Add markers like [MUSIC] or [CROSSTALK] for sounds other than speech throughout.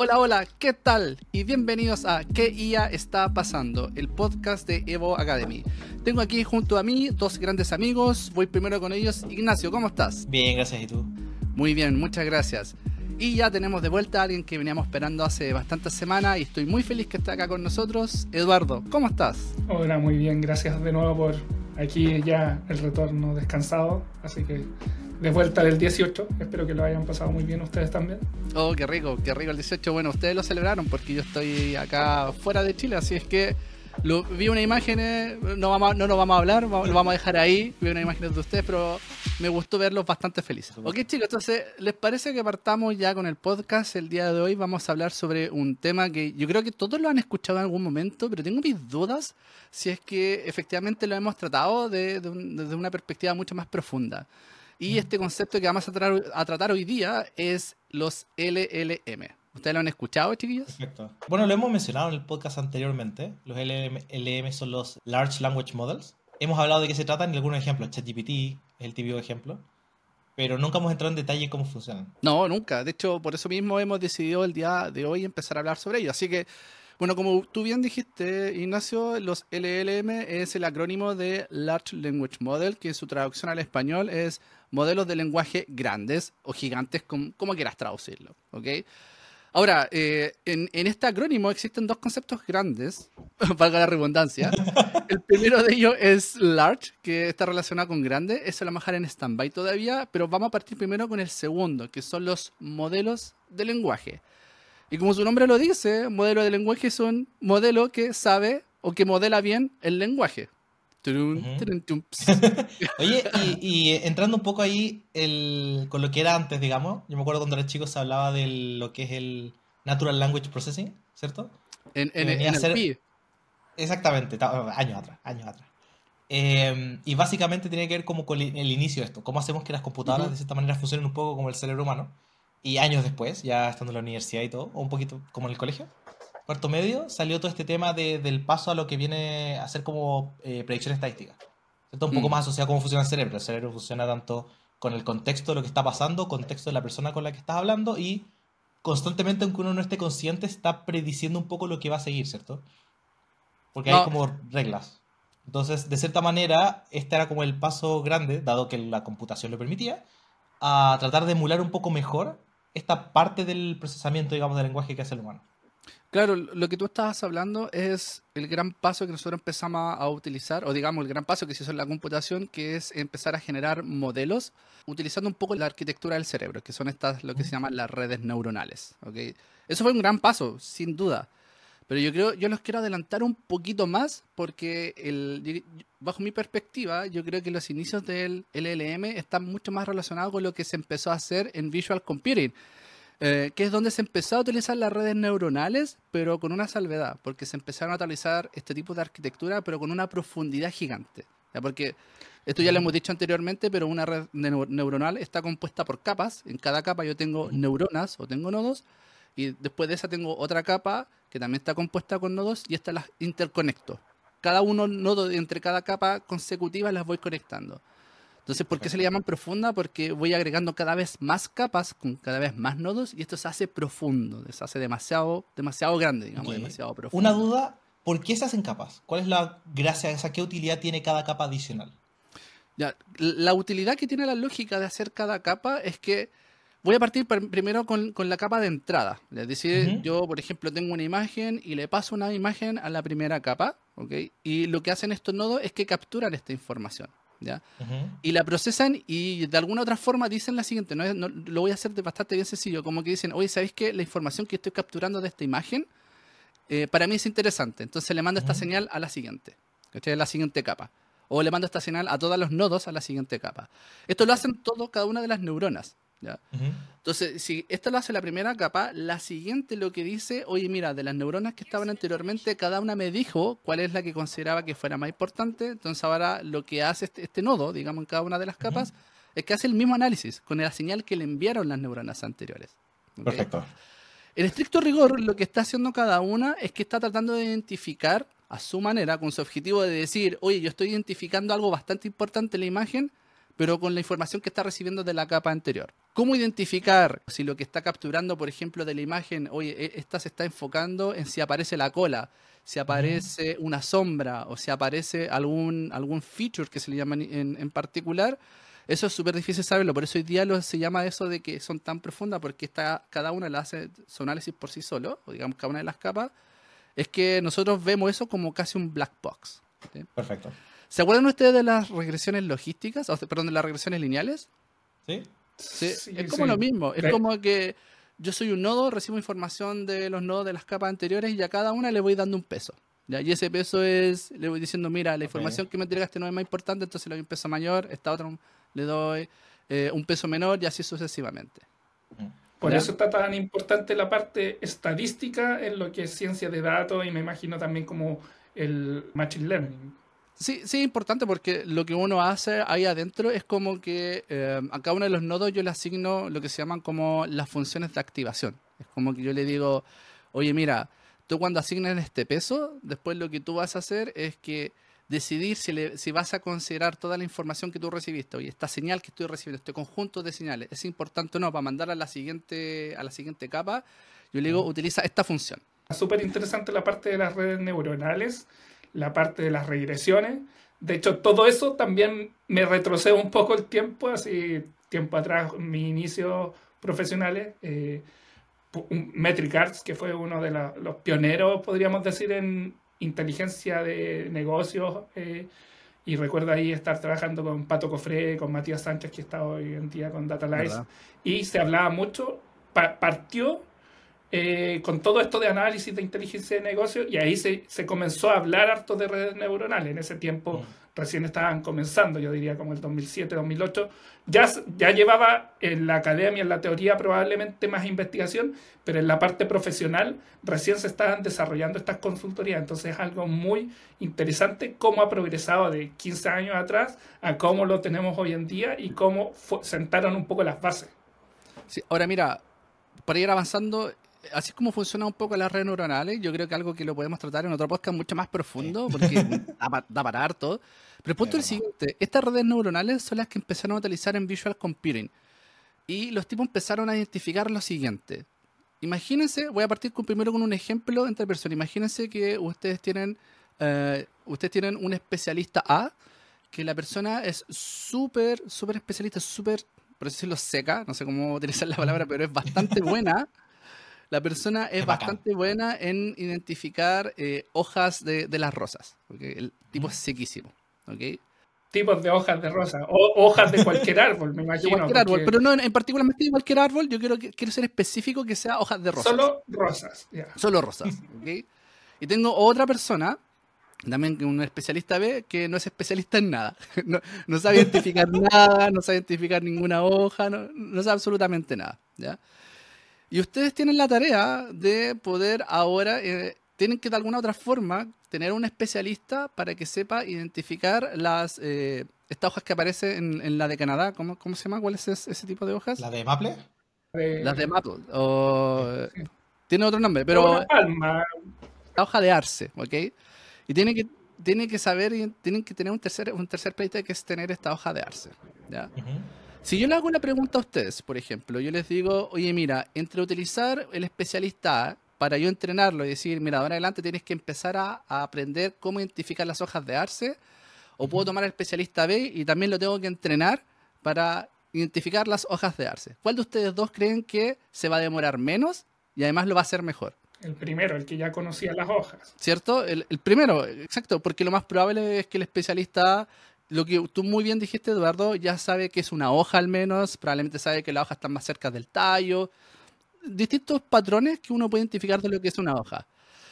Hola, hola, ¿qué tal? Y bienvenidos a ¿Qué IA está pasando? El podcast de Evo Academy. Tengo aquí junto a mí dos grandes amigos. Voy primero con ellos. Ignacio, ¿cómo estás? Bien, gracias. ¿Y tú? Muy bien, muchas gracias. Y ya tenemos de vuelta a alguien que veníamos esperando hace bastantes semanas y estoy muy feliz que esté acá con nosotros. Eduardo, ¿cómo estás? Hola, muy bien. Gracias de nuevo por aquí ya el retorno descansado. Así que de vuelta del 18. Espero que lo hayan pasado muy bien ustedes también. Oh, qué rico, qué rico el 18. Bueno, ustedes lo celebraron porque yo estoy acá fuera de Chile, así es que lo, vi una imagen, no, vamos, no nos vamos a hablar, lo vamos a dejar ahí. Vi una imagen de ustedes, pero me gustó verlos bastante felices. Ok, chicos, entonces, ¿les parece que partamos ya con el podcast? El día de hoy vamos a hablar sobre un tema que yo creo que todos lo han escuchado en algún momento, pero tengo mis dudas si es que efectivamente lo hemos tratado desde una perspectiva mucho más profunda. Y este concepto que vamos a, tratar hoy día es los LLM. ¿Ustedes lo han escuchado, chiquillos? Perfecto. Bueno, lo hemos mencionado en el podcast anteriormente. Los LLM son los Large Language Models. Hemos hablado de qué se tratan y algunos ejemplos. ChatGPT es el típico ejemplo. Pero nunca hemos entrado en detalle cómo funcionan. No, nunca. De hecho, por eso mismo hemos decidido el día de hoy empezar a hablar sobre ello. Así que bueno, como tú bien dijiste, Ignacio, los LLM es el acrónimo de Large Language Model, que en su traducción al español es modelos de lenguaje grandes o gigantes, como, quieras traducirlo. Ahora, eh, en, este acrónimo existen dos conceptos grandes, [LAUGHS] valga la redundancia. [LAUGHS] El primero de ellos es large, que está relacionado con grande. Eso lo vamos a dejar en stand-by todavía, pero vamos a partir primero con el segundo, que son los modelos de lenguaje. Y como su nombre lo dice, modelo de lenguaje es un modelo que sabe o que modela bien el lenguaje. [LAUGHS] Oye, y, entrando un poco ahí el, con lo que era antes, digamos, yo me acuerdo cuando era chico se hablaba de lo que es el Natural Language Processing, ¿cierto? En, en, Exactamente, años atrás, años atrás. Em, y básicamente tiene que ver como con el, inicio de esto, cómo hacemos que las computadoras de cierta manera funcionen un poco como el cerebro humano. Y años después, ya estando en la universidad y todo, o un poquito como en el colegio, cuarto medio, salió todo este tema de, del paso a lo que viene a ser como eh, predicción estadística. Un poco mm. más asociado a cómo funciona el cerebro. El cerebro funciona tanto con el contexto de lo que está pasando, contexto de la persona con la que estás hablando y constantemente, aunque uno no esté consciente, está prediciendo un poco lo que va a seguir, ¿cierto? Porque hay como reglas. Entonces, de cierta manera, este era como el paso grande, dado que la computación lo permitía, a tratar de emular un poco mejor esta parte del procesamiento, digamos, del lenguaje que hace el humano. Claro, lo que tú estabas hablando es el gran paso que nosotros empezamos a utilizar, o digamos el gran paso que se hizo en la computación, que es empezar a generar modelos utilizando un poco la arquitectura del cerebro, que son estas, lo que se llaman las redes neuronales. ¿okay? Eso fue un gran paso, sin duda. Pero yo creo, yo los quiero adelantar un poquito más porque el, bajo mi perspectiva, yo creo que los inicios del LLM están mucho más relacionados con lo que se empezó a hacer en Visual Computing, eh, que es donde se empezó a utilizar las redes neuronales, pero con una salvedad, porque se empezaron a utilizar este tipo de arquitectura, pero con una profundidad gigante. Porque esto ya lo hemos dicho anteriormente, pero una red neuronal está compuesta por capas. En cada capa yo tengo neuronas o tengo nodos y después de esa tengo otra capa que también está compuesta con nodos y estas las interconecto. Cada uno nodo entre cada capa consecutiva las voy conectando. Entonces, ¿por qué se le llaman profunda? Porque voy agregando cada vez más capas con cada vez más nodos y esto se hace profundo, se hace demasiado, demasiado grande, digamos, demasiado profundo. Una duda, ¿por qué se hacen capas? ¿Cuál es la gracia, esa qué utilidad tiene cada capa adicional? Ya, la utilidad que tiene la lógica de hacer cada capa es que Voy a partir primero con, la capa de entrada. Es decir, yo, por ejemplo, tengo una imagen y le paso una imagen a la primera capa, ¿ok? Y lo que hacen estos nodos es que capturan esta información, ¿ya? Y la procesan y de alguna otra forma dicen la siguiente, ¿no? lo voy a hacer de bastante bien sencillo, como que dicen, oye, ¿sabéis que la información que estoy capturando de esta imagen eh, para mí es interesante? Entonces le mando esta señal a la siguiente, ¿cachai? A la siguiente capa. O le mando esta señal a todos los nodos a la siguiente capa. Esto lo hacen todo, cada una de las neuronas. Entonces, si esto lo hace la primera capa, la siguiente lo que dice, oye, mira, de las neuronas que estaban anteriormente, cada una me dijo cuál es la que consideraba que fuera más importante. Entonces, ahora lo que hace este, este nodo, digamos, en cada una de las capas, es que hace el mismo análisis con la señal que le enviaron las neuronas anteriores. Perfecto. En estricto rigor, lo que está haciendo cada una es que está tratando de identificar a su manera, con su objetivo de decir, oye, yo estoy identificando algo bastante importante en la imagen, pero con la información que está recibiendo de la capa anterior. ¿Cómo identificar si lo que está capturando, por ejemplo, de la imagen, oye, e, esta se está enfocando en si aparece la cola, si aparece una sombra o si aparece algún, algún feature que se le llama en, en particular? Eso es súper difícil saberlo, por eso hoy día lo, se llama eso de que son tan profundas, porque está, cada una la hace su análisis por sí solo, o digamos cada una de las capas, es que nosotros vemos eso como casi un black box. Perfecto. ¿Se acuerdan ustedes de las regresiones logísticas? O, perdón, de las regresiones lineales? ¿Sí? Sí, es como lo mismo. Es como que yo soy un nodo, recibo información de los nodos de las capas anteriores y a cada una le voy dando un peso. ¿ya? Y ese peso es, le voy diciendo, mira, la información que me entregaste no es más importante, entonces le doy un peso mayor, esta otra le doy eh, un peso menor y así sucesivamente. Por eso está tan importante la parte estadística en lo que es ciencia de datos y me imagino también como el machine learning. Sí, sí, es importante porque lo que uno hace ahí adentro es como que eh, a cada uno de los nodos yo le asigno lo que se llaman como las funciones de activación. Es como que yo le digo, oye, mira, tú cuando asignes este peso, después lo que tú vas a hacer es que decidir si, le, si vas a considerar toda la información que tú recibiste, oye, esta señal que estoy recibiendo, este conjunto de señales, es importante o no para mandar a la siguiente, a la siguiente capa, yo le digo, utiliza esta función. Súper interesante la parte de las redes neuronales, la parte de las regresiones. De hecho, todo eso también me retrocede un poco el tiempo, así tiempo atrás, mis inicios profesionales. Eh, Metric Arts, que fue uno de los pioneros, podríamos decir, en inteligencia de negocios. Eh, y recuerdo ahí estar trabajando con Pato Cofré, con Matías Sánchez, que está hoy en día con Datalize. Y se hablaba mucho, partió eh, con todo esto de análisis de inteligencia de negocios y ahí se, se, comenzó a hablar harto de redes neuronales. En ese tiempo mm. recién estaban comenzando, yo diría como el 2007, 2008. Ya, ya llevaba en la academia, en la teoría probablemente más investigación, pero en la parte profesional recién se estaban desarrollando estas consultorías. Entonces es algo muy interesante cómo ha progresado de 15 años atrás a cómo lo tenemos hoy en día y cómo sentaron un poco las bases. Sí, ahora mira, para ir avanzando, así es como funcionan un poco las redes neuronales. Yo creo que algo que lo podemos tratar en otro podcast mucho más profundo, porque [LAUGHS] da, para harto. Pero el punto es el siguiente: estas redes neuronales son las que empezaron a utilizar en Visual Computing. Y los tipos empezaron a identificar lo siguiente. Imagínense, voy a partir con, primero con un ejemplo entre personas. Imagínense que ustedes tienen, eh, ustedes tienen un especialista A, que la persona es súper, súper especialista, súper, por decirlo, seca, no sé cómo utilizar la palabra, [LAUGHS] pero es bastante buena la persona es, bastante buena en identificar eh, hojas de, las rosas. Porque el tipo es sequísimo. ¿okay? Tipos de hojas de rosa. O hojas de cualquier árbol, me [LAUGHS] imagino. cualquier árbol, pero no en particular de cualquier árbol. Yo quiero, quiero ser específico que sea hojas de rosas. Solo rosas. Solo rosas. [LAUGHS] ¿okay? Y tengo otra persona también un especialista B que no es especialista en nada. [LAUGHS] No, no sabe identificar nada, no sabe identificar ninguna hoja, no, no sabe absolutamente nada. ¿ya? Y ustedes tienen la tarea de poder ahora, eh, tienen que de alguna otra forma tener un especialista para que sepa identificar las eh, estas hojas que aparecen en, la de Canadá. ¿Cómo, ¿Cómo, se llama? ¿Cuál es ese, tipo de hojas? ¿La de Maple? Las de Maple. Tiene otro nombre, pero... La hoja de arce, ¿ok? Y tiene que, tiene que saber, tienen que tener un tercer, un tercer pleito que es tener esta hoja de arce. ¿Ya? Si yo le hago una pregunta a ustedes, por ejemplo, yo les digo, oye, mira, entre utilizar el especialista A para yo entrenarlo y decir, mira, ahora adelante tienes que empezar a, aprender cómo identificar las hojas de arce, o puedo tomar el especialista B y también lo tengo que entrenar para identificar las hojas de arce. ¿Cuál de ustedes dos creen que se va a demorar menos y además lo va a hacer mejor? El primero, el que ya conocía las hojas. ¿Cierto? El, el primero, exacto, porque lo más probable es que el especialista lo que tú muy bien dijiste, Eduardo, ya sabe que es una hoja al menos, probablemente sabe que la hoja está más cerca del tallo, distintos patrones que uno puede identificar de lo que es una hoja.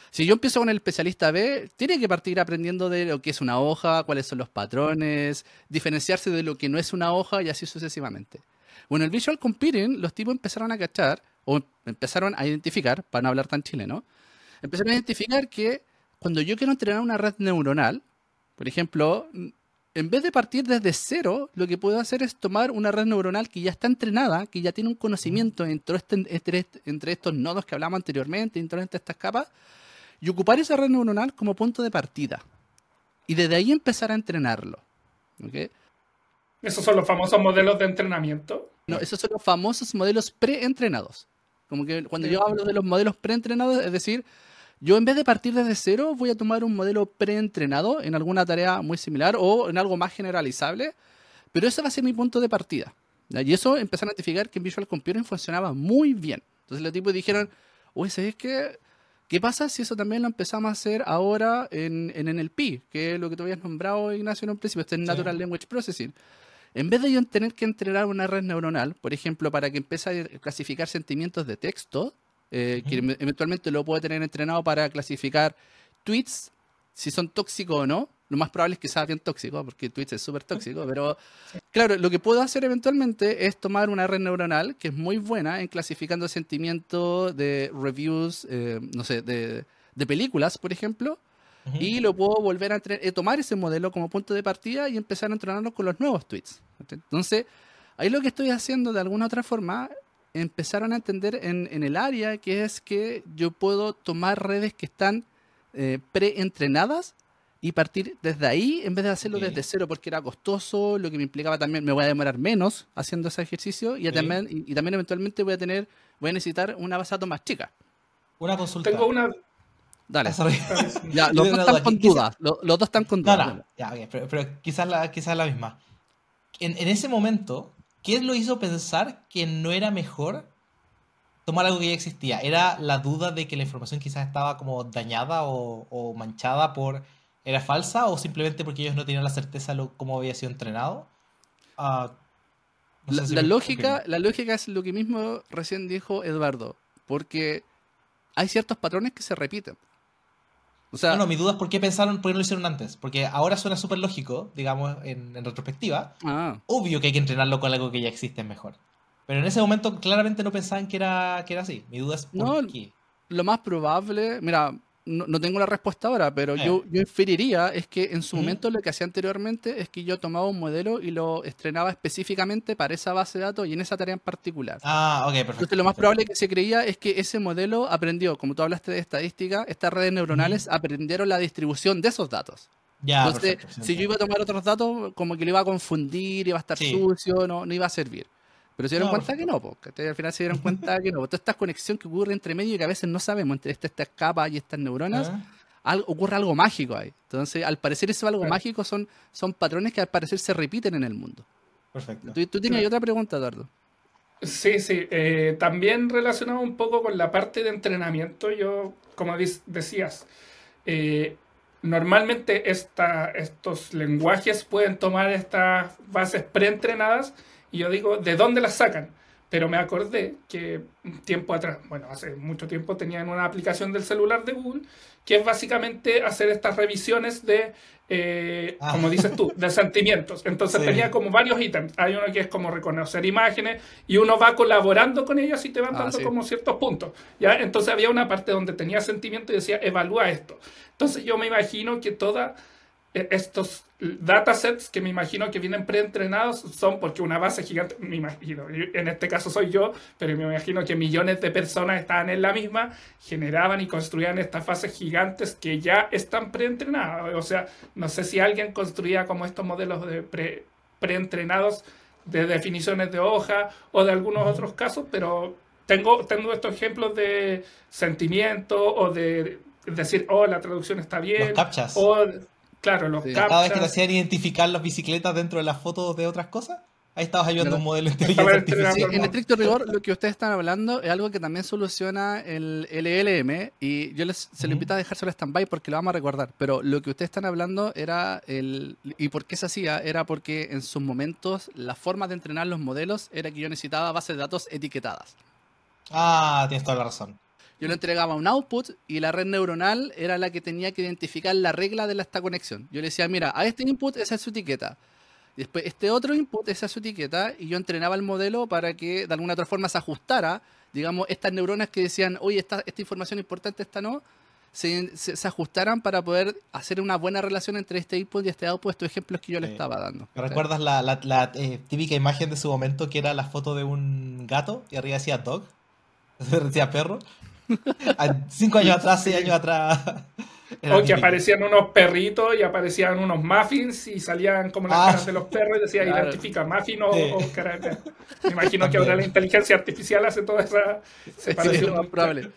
Si yo empiezo con el especialista B, tiene que partir aprendiendo de lo que es una hoja, cuáles son los patrones, diferenciarse de lo que no es una hoja y así sucesivamente. Bueno, el Visual Computing, los tipos empezaron a cachar, o empezaron a identificar, para no hablar tan chileno, empezaron a identificar que cuando yo quiero entrenar una red neuronal, por ejemplo, en vez de partir desde cero, lo que puedo hacer es tomar una red neuronal que ya está entrenada, que ya tiene un conocimiento entre, este, entre, estos nodos que hablamos anteriormente, entre estas capas, y ocupar esa red neuronal como punto de partida. Y desde ahí empezar a entrenarlo. Esos son los famosos modelos de entrenamiento. No, esos son los famosos modelos preentrenados. Como que cuando yo hablo de los modelos preentrenados, es decir, yo en vez de partir desde cero, voy a tomar un modelo preentrenado en alguna tarea muy similar o en algo más generalizable, pero ese va a ser mi punto de partida. Y eso empezaron a identificar que en Visual Computing funcionaba muy bien. Entonces los tipos dijeron, oye, ¿sabes qué? ¿Qué pasa si eso también lo empezamos a hacer ahora en, en NLP? Que es lo que tú habías nombrado, Ignacio, en un principio, este es Natural Language Processing. En vez de yo tener que entrenar una red neuronal, por ejemplo, para que empiece a clasificar sentimientos de texto, eh, que eventualmente lo puede tener entrenado para clasificar tweets, si son tóxicos o no, lo más probable es que sea bien tóxico, porque Twitch es súper tóxico, pero claro, lo que puedo hacer eventualmente es tomar una red neuronal que es muy buena en clasificando sentimientos de reviews, eh, no sé, de, películas, por ejemplo, y lo puedo volver a eh, tomar ese modelo como punto de partida y empezar a entrenarlo con los nuevos tweets. Entonces, ahí lo que estoy haciendo de alguna otra forma, empezaron a entender en, en el área que es que yo puedo tomar redes que están eh, pre-entrenadas y partir desde ahí en vez de hacerlo desde cero porque era costoso, lo que me implicaba también me voy a demorar menos haciendo ese ejercicio y, también, y, también eventualmente voy a tener, voy a necesitar una base de datos más chica. Una consulta. Tengo una... Dale. [LAUGHS] ya, los dos están con dudas. Los, dos están con dudas. Ya, pero, pero, quizás, la, quizás la misma. En, en ese momento, ¿qué lo hizo pensar que no era mejor tomar algo que ya existía? ¿Era la duda de que la información quizás estaba como dañada o, o manchada por era falsa o simplemente porque ellos no tenían la certeza de cómo había sido entrenado? Ah, la, lógica, la lógica es lo que mismo recién dijo Eduardo, porque hay ciertos patrones que se repiten. O sea, no, mi duda es por qué pensaron, por qué no lo hicieron antes. Porque ahora suena súper lógico, digamos, en, retrospectiva. Ah. Obvio que hay que entrenarlo con algo que ya existe mejor. Pero en ese momento claramente no pensaban que era, que era así. Mi duda es por qué. Lo más probable, mira, no, tengo la respuesta ahora, pero yo, yo inferiría es que en su momento lo que hacía anteriormente es que yo tomaba un modelo y lo estrenaba específicamente para esa base de datos y en esa tarea en particular. Ah, ok, perfecto. Entonces lo más probable que se creía es que ese modelo aprendió, como tú hablaste de estadística, estas redes neuronales aprendieron la distribución de esos datos. Ya, Entonces, si yo iba a tomar otros datos, como que lo iba a confundir, iba a estar sucio, no, no iba a servir. Pero se dieron cuenta que no, porque al final se dieron cuenta que no. Toda esta conexión que ocurre entre medio y que a veces no sabemos entre estas, estas capas y estas neuronas, ocurre algo mágico ahí. Entonces, al parecer eso algo mágico son, son patrones que al parecer se repiten en el mundo. Perfecto. Tú, tienes otra pregunta, Eduardo. Sí, sí. Eh, también relacionado un poco con la parte de entrenamiento, yo, como decías, eh, normalmente esta, estos lenguajes pueden tomar estas bases preentrenadas y yo digo, ¿de dónde las sacan? Pero me acordé que un tiempo atrás, bueno, hace mucho tiempo tenían una aplicación del celular de Google que es básicamente hacer estas revisiones de, eh, ah. como dices tú, [LAUGHS] de sentimientos. Entonces tenía como varios ítems. Hay uno que es como reconocer imágenes y uno va colaborando con ellas y te van ah, dando como ciertos puntos. ¿ya? Entonces había una parte donde tenía sentimiento y decía, evalúa esto. Entonces yo me imagino que toda estos datasets que me imagino que vienen preentrenados son porque una base gigante, me imagino, en este caso soy yo, pero me imagino que millones de personas estaban en la misma, generaban y construían estas bases gigantes que ya están preentrenadas. O sea, no sé si alguien construía como estos modelos de pre, preentrenados de definiciones de hoja o de algunos otros casos, pero tengo, tengo estos ejemplos de sentimiento o de decir, oh, la traducción está bien. O, Claro, los Cada vez que te hacían identificar las bicicletas dentro de las fotos de otras cosas, ahí estabas ayudando un modelo artificial. en estricto rigor, lo que ustedes están hablando es algo que también soluciona el LLM y yo les, se lo invito a dejárselo stand-by porque lo vamos a recordar. Pero lo que ustedes están hablando era el... ¿Y por qué se hacía? Era porque en sus momentos la forma de entrenar los modelos era que yo necesitaba bases de datos etiquetadas. Ah, tienes toda la razón. Yo le entregaba un output y la red neuronal era la que tenía que identificar la regla de esta conexión. Yo le decía, mira, a este input esa es su etiqueta. Después, este otro input esa es su etiqueta y yo entrenaba el modelo para que de alguna otra forma se ajustara, digamos, estas neuronas que decían, oye, esta, esta información importante, esta no, se, se, ajustaran para poder hacer una buena relación entre este input y este output, estos ejemplos que yo le estaba dando. ¿Recuerdas la, la, la eh, típica imagen de su momento que era la foto de un gato y arriba decía dog? [LAUGHS] decía perro. [LAUGHS] Cinco años atrás, seis años atrás. o que aparecían unos perritos y aparecían unos muffins y salían como las ah, caras de los perros y decía identifica muffin o, cara de Me imagino que ahora la inteligencia artificial hace toda esa separación. Sí, probable.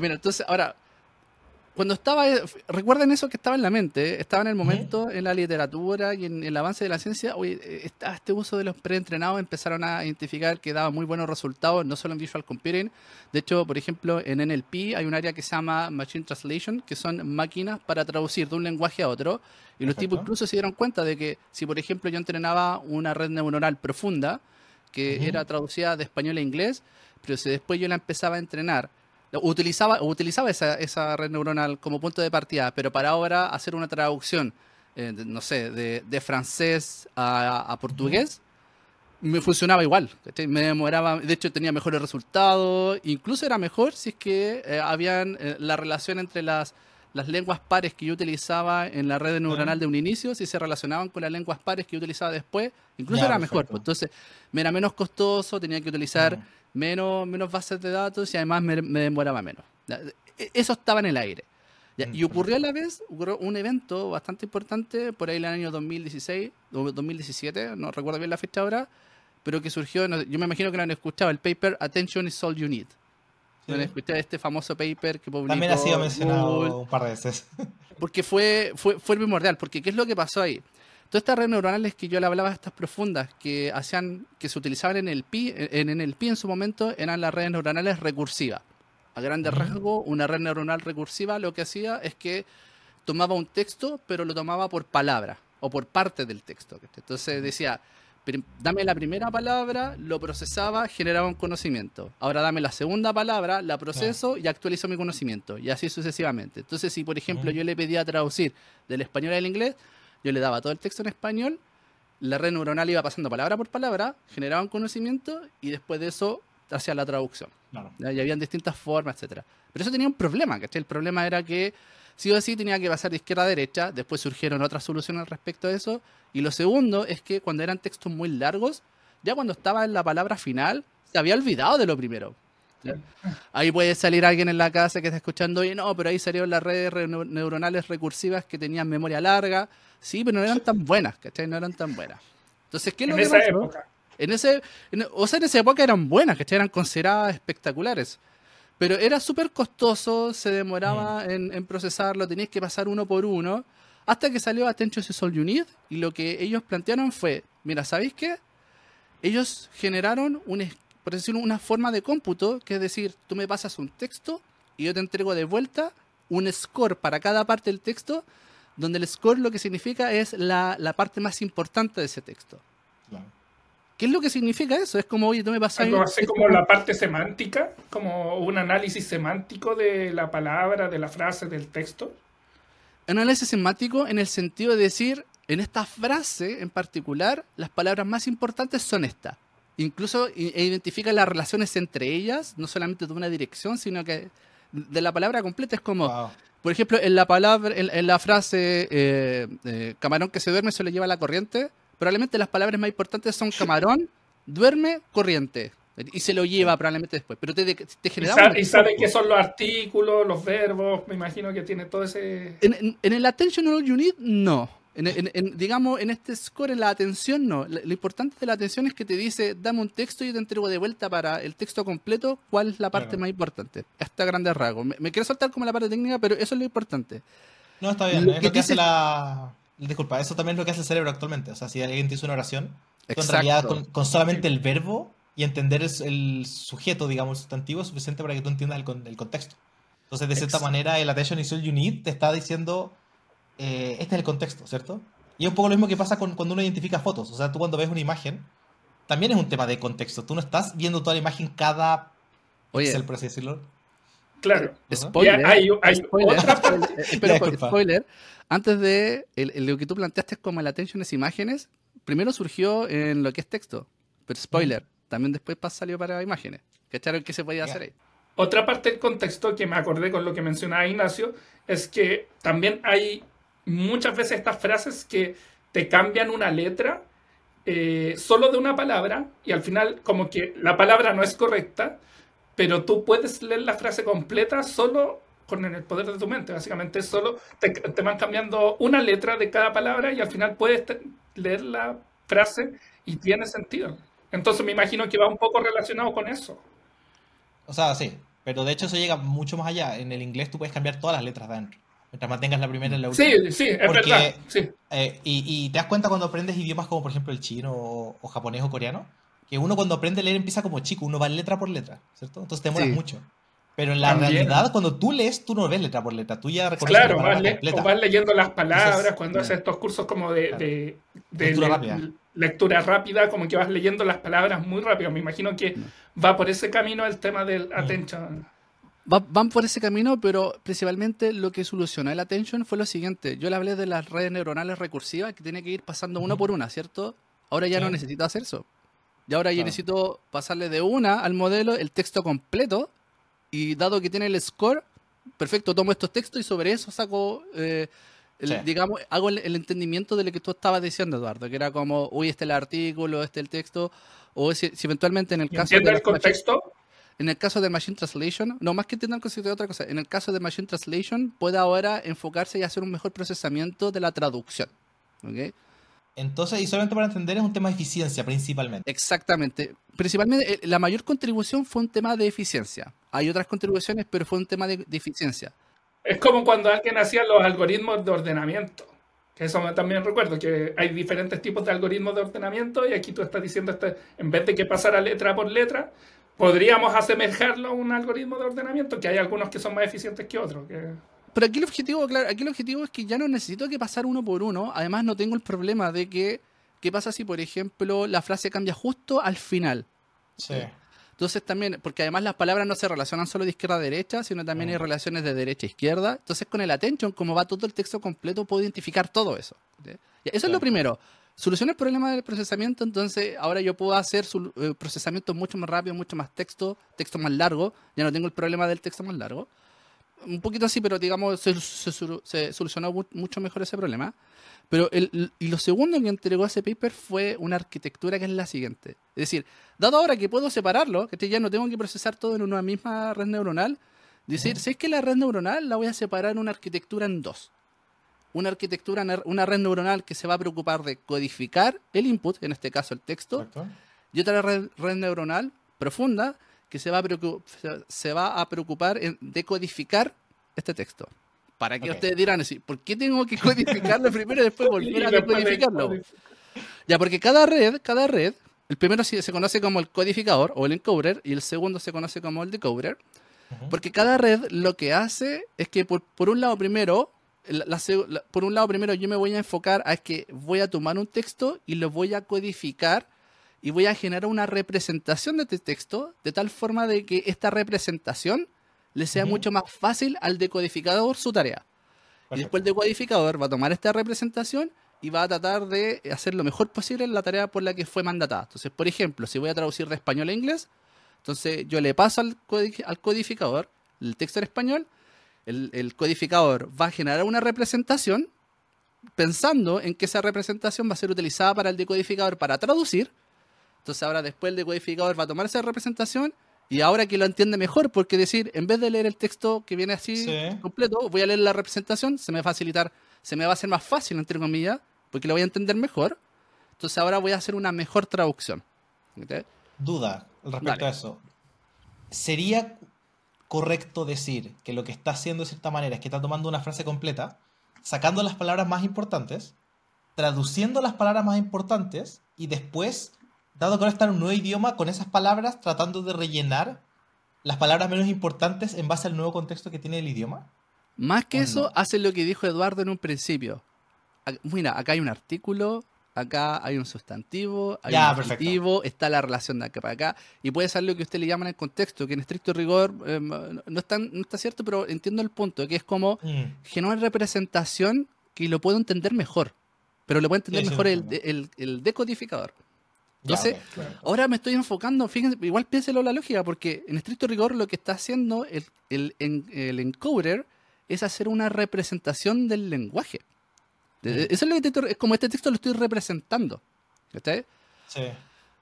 mira, entonces, ahora, cuando estaba, recuerden eso que estaba en la mente, estaba en el momento en la literatura y en el avance de la ciencia, oye, este uso de los preentrenados empezaron a identificar que daba muy buenos resultados, no solo en Visual Computing, de hecho, por ejemplo, en NLP hay un área que se llama Machine Translation, que son máquinas para traducir de un lenguaje a otro, y los tipos incluso se dieron cuenta de que si, por ejemplo, yo entrenaba una red neuronal profunda, que era traducida de español a inglés, pero si después yo la empezaba a entrenar Utilizaba, utilizaba esa, esa, red neuronal como punto de partida, pero para ahora hacer una traducción, eh, no sé, de, francés a, portugués, me funcionaba igual. Me demoraba, de hecho tenía mejores resultados, incluso era mejor si es que eh, habían eh, la relación entre las, las lenguas pares que yo utilizaba en la red neuronal de un inicio, si se relacionaban con las lenguas pares que yo utilizaba después, incluso era mejor. Pues, entonces, me era menos costoso, tenía que utilizar menos, menos bases de datos y además me, demoraba menos. E, eso estaba en el aire. Y ocurrió a la vez, un evento bastante importante por ahí en el año 2016 o 2017, no recuerdo bien la fecha ahora, pero que surgió, yo me imagino que lo han escuchado, el paper Attention is all you need. Sí. han escuchado este famoso paper que publicó. También ha sido mencionado un par de veces. [LAUGHS] Porque fue, fue, fue primordial, porque ¿qué es lo que pasó ahí? Todas estas redes neuronales que yo le hablaba, estas profundas, que hacían, que se utilizaban en el PI, en, en el PI en su momento, eran las redes neuronales recursivas. A grandes rasgos, una red neuronal recursiva lo que hacía es que tomaba un texto, pero lo tomaba por palabra o por parte del texto. Entonces decía, dame la primera palabra, lo procesaba, generaba un conocimiento. Ahora dame la segunda palabra, la proceso y actualizo mi conocimiento. Y así sucesivamente. Entonces, si por ejemplo yo le pedía traducir del español al inglés, yo le daba todo el texto en español, la red neuronal iba pasando palabra por palabra, generaba un conocimiento y después de eso hacía la traducción. Y habían distintas formas, etcétera. Pero eso tenía un problema, ¿cachai? El problema era que sí o sí tenía que pasar de izquierda a derecha, después surgieron otras soluciones respecto a eso. Y lo segundo es que cuando eran textos muy largos, ya cuando estaba en la palabra final, se había olvidado de lo primero. Ahí puede salir alguien en la casa que está escuchando y no, pero ahí salieron las redes neuronales recursivas que tenían memoria larga. Sí, pero no eran tan buenas, ¿cachai? No eran tan buenas. Entonces, ¿qué es lo en que esa pasó? Época. En ese, o sea, en esa época eran buenas, ¿cachai? Eran consideradas espectaculares. Pero era súper costoso, se demoraba mm. en, procesarlo, tenías que pasar uno por uno. Hasta que salió Attention is All You Need y lo que ellos plantearon fue, mira, ¿sabéis qué? Ellos generaron un, por decirlo, una forma de cómputo, que es decir, tú me pasas un texto y yo te entrego de vuelta un score para cada parte del texto donde el score lo que significa es la, parte más importante de ese texto. ¿Qué es lo que significa eso? Es como, oye, tú me pasas... Algo así como la parte semántica, como un análisis semántico de la palabra, de la frase, del texto. Un análisis semántico en el sentido de decir, en esta frase en particular, las palabras más importantes son estas. Incluso e identifica las relaciones entre ellas, no solamente de una dirección, sino que de la palabra completa es como, por ejemplo, en la palabra, en, la frase eh, eh, camarón que se duerme se le lleva la corriente, probablemente las palabras más importantes son camarón, duerme, corriente. Y se lo lleva probablemente después. Pero te, te genera. Y sabe, qué son los artículos, los verbos. Me imagino que tiene todo ese. En, en el Attention All Unit, no. En, digamos, en este score, en la atención, no. Lo, importante de la atención es que te dice, dame un texto y yo te entrego de vuelta para el texto completo cuál es la parte más importante. Hasta grandes rasgos. Me, quiero saltar como la parte técnica, pero eso es lo importante. No, está bien. es lo que hace la... Disculpa, eso también es lo que hace el cerebro actualmente. O sea, si alguien te hizo una oración, en realidad con, solamente el verbo y entender el, sujeto, digamos, el sustantivo, es suficiente para que tú entiendas el, el contexto. Entonces, de cierta manera, el attention is all you need te está diciendo eh, este es el contexto, ¿cierto? Y es un poco lo mismo que pasa con, cuando uno identifica fotos. O sea, tú cuando ves una imagen, también es un tema de contexto. Tú no estás viendo toda la imagen cada Oye, pixel, por así decirlo. Claro. Spoiler. Hay, spoiler, [LAUGHS] spoiler, spoiler, Antes de lo que tú planteaste como el attention es imágenes, primero surgió en lo que es texto. Pero spoiler, también después salió para imágenes. ¿Cacharon que se podía hacer ahí? Otra parte del contexto que me acordé con lo que mencionaba Ignacio es que también hay muchas veces estas frases que te cambian una letra eh, solo de una palabra y al final como que la palabra no es correcta, pero tú puedes leer la frase completa solo con el poder de tu mente. Básicamente solo te, te, van cambiando una letra de cada palabra y al final puedes leer la frase y tiene sentido. Entonces me imagino que va un poco relacionado con eso. O sea, sí, pero de hecho eso llega mucho más allá. En el inglés tú puedes cambiar todas las letras de adentro. Mientras mantengas la primera y la última. Sí, sí, es verdad. Eh, y, te das cuenta cuando aprendes idiomas como por ejemplo el chino o, japonés o coreano, que uno cuando aprende a leer empieza como chico, uno va letra por letra, ¿cierto? Entonces te demoras mucho. Pero en la realidad, cuando tú lees, tú no ves letra por letra, tú ya reconoces Claro, vas, vas, leyendo las palabras, cuando haces estos cursos como de, lectura, rápida. lectura rápida, como que vas leyendo las palabras muy rápido. Me imagino que va por ese camino el tema del attention van por ese camino, pero principalmente lo que solucionó el attention fue lo siguiente. Yo le hablé de las redes neuronales recursivas que tiene que ir pasando una por una, ¿cierto? Ahora ya no necesito hacer eso. Y ahora ya necesito pasarle de una al modelo el texto completo y dado que tiene el score, perfecto, tomo estos textos y sobre eso saco, eh, digamos, hago el, entendimiento de lo que tú estabas diciendo, Eduardo, que era como, uy, este es el artículo, este es el texto, o si, eventualmente en el caso... de el contexto? En el caso de Machine Translation, no más que entiendan de otra cosa, en el caso de Machine Translation puede ahora enfocarse y hacer un mejor procesamiento de la traducción. Entonces, y solamente para entender, es un tema de eficiencia principalmente. Exactamente. Principalmente, eh, la mayor contribución fue un tema de eficiencia. Hay otras contribuciones, pero fue un tema de, eficiencia. Es como cuando alguien hacía los algoritmos de ordenamiento. Que eso también recuerdo, que hay diferentes tipos de algoritmos de ordenamiento y aquí tú estás diciendo, este, en vez de que pasara letra por letra, podríamos asemejarlo a un algoritmo de ordenamiento, que hay algunos que son más eficientes que otros. Pero aquí el objetivo, claro, aquí el objetivo es que ya no necesito que pasar uno por uno. Además, no tengo el problema de que, ¿qué pasa si, por ejemplo, la frase cambia justo al final? Sí. Entonces también, porque además las palabras no se relacionan solo de izquierda a derecha, sino también hay mm. relaciones de derecha a izquierda. Entonces con el attention, como va todo el texto completo, puedo identificar todo eso. Eso es lo primero soluciona el problema del procesamiento, entonces ahora yo puedo hacer su, eh, procesamiento mucho más rápido, mucho más texto, texto más largo, ya no tengo el problema del texto más largo. Un poquito así, pero digamos, se, solucionó mucho mejor ese problema. Pero el, y lo segundo que entregó ese paper fue una arquitectura que es la siguiente. Es decir, dado ahora que puedo separarlo, que ya no tengo que procesar todo en una misma red neuronal, decir, si es que la red neuronal la voy a separar en una arquitectura en dos una arquitectura, una red neuronal que se va a preocupar de codificar el input, en este caso el texto, y otra red, neuronal profunda que se va a, preocupar, se va a preocupar en decodificar este texto. ¿Para qué ustedes dirán así? ¿Por qué tengo que codificarlo [LAUGHS] primero y después volver a decodificarlo? Ya, porque cada red, cada red, el primero se conoce como el codificador o el encoder y el segundo se conoce como el decoder. Porque cada red lo que hace es que por, por un lado primero por un lado, primero yo me voy a enfocar a que voy a tomar un texto y lo voy a codificar y voy a generar una representación de este texto de tal forma de que esta representación le sea mucho más fácil al decodificador su tarea. Y después el decodificador va a tomar esta representación y va a tratar de hacer lo mejor posible en la tarea por la que fue mandatada. Entonces, por ejemplo, si voy a traducir de español a inglés, entonces yo le paso al, codificador el texto en español el, codificador va a generar una representación pensando en que esa representación va a ser utilizada para el decodificador para traducir. Entonces ahora después el decodificador va a tomar esa representación y ahora que lo entiende mejor, porque decir, en vez de leer el texto que viene así completo, voy a leer la representación, se me va a facilitar, se me va a hacer más fácil, entre comillas, porque lo voy a entender mejor. Entonces ahora voy a hacer una mejor traducción. Duda respecto a eso. ¿Sería correcto decir que lo que está haciendo de cierta manera es que está tomando una frase completa, sacando las palabras más importantes, traduciendo las palabras más importantes y después, dado que ahora está en un nuevo idioma, con esas palabras tratando de rellenar las palabras menos importantes en base al nuevo contexto que tiene el idioma? Más que eso, hace lo que dijo Eduardo en un principio. Mira, acá hay un artículo, acá hay un sustantivo, hay un adjetivo, está la relación de acá para acá, y puede ser lo que usted le llama en el contexto, que en estricto rigor em, no, está, no está cierto, pero entiendo el punto, que es como mm. generar representación que lo puedo entender mejor, pero lo puede entender mejor el, decodificador. Entonces, ahora me estoy enfocando, fíjense, igual piénselo la lógica, porque en estricto rigor lo que está haciendo el, el, el encoder es hacer una representación del lenguaje. Eso es lo que como este texto lo estoy representando. ¿Está? Sí.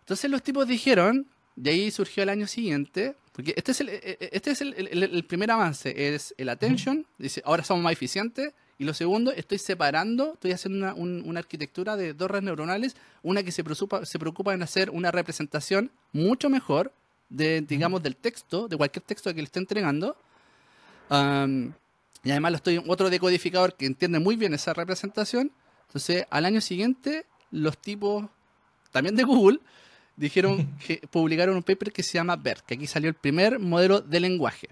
Entonces los tipos dijeron, De ahí surgió el año siguiente, porque este es el, e, e, este es el, el- el primer avance, es el attention, dice, ahora somos más eficientes, y lo segundo, estoy separando, estoy haciendo una, un- una arquitectura de dos redes neuronales, una que se preocupa, se preocupa en hacer una representación mucho mejor de, digamos, del texto, de cualquier texto que le esté entregando, y además lo estoy otro decodificador que entiende muy bien esa representación. Entonces, al año siguiente, los tipos, también de Google, dijeron que publicaron un paper que se llama BERT, que aquí salió el primer modelo de lenguaje,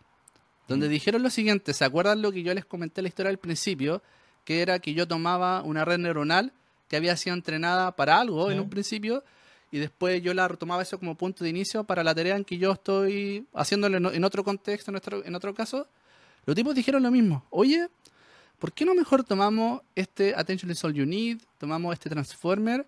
donde dijeron lo siguiente, ¿se acuerdan lo que yo les comenté en la historia al principio? Que era que yo tomaba una red neuronal que había sido entrenada para algo en un principio y después yo la retomaba eso como punto de inicio para la tarea en que yo estoy haciéndolo en, en otro contexto, en otro, en otro caso. Los tipos dijeron lo mismo. Oye, ¿por qué no mejor tomamos este Attention is All You Need, tomamos este Transformer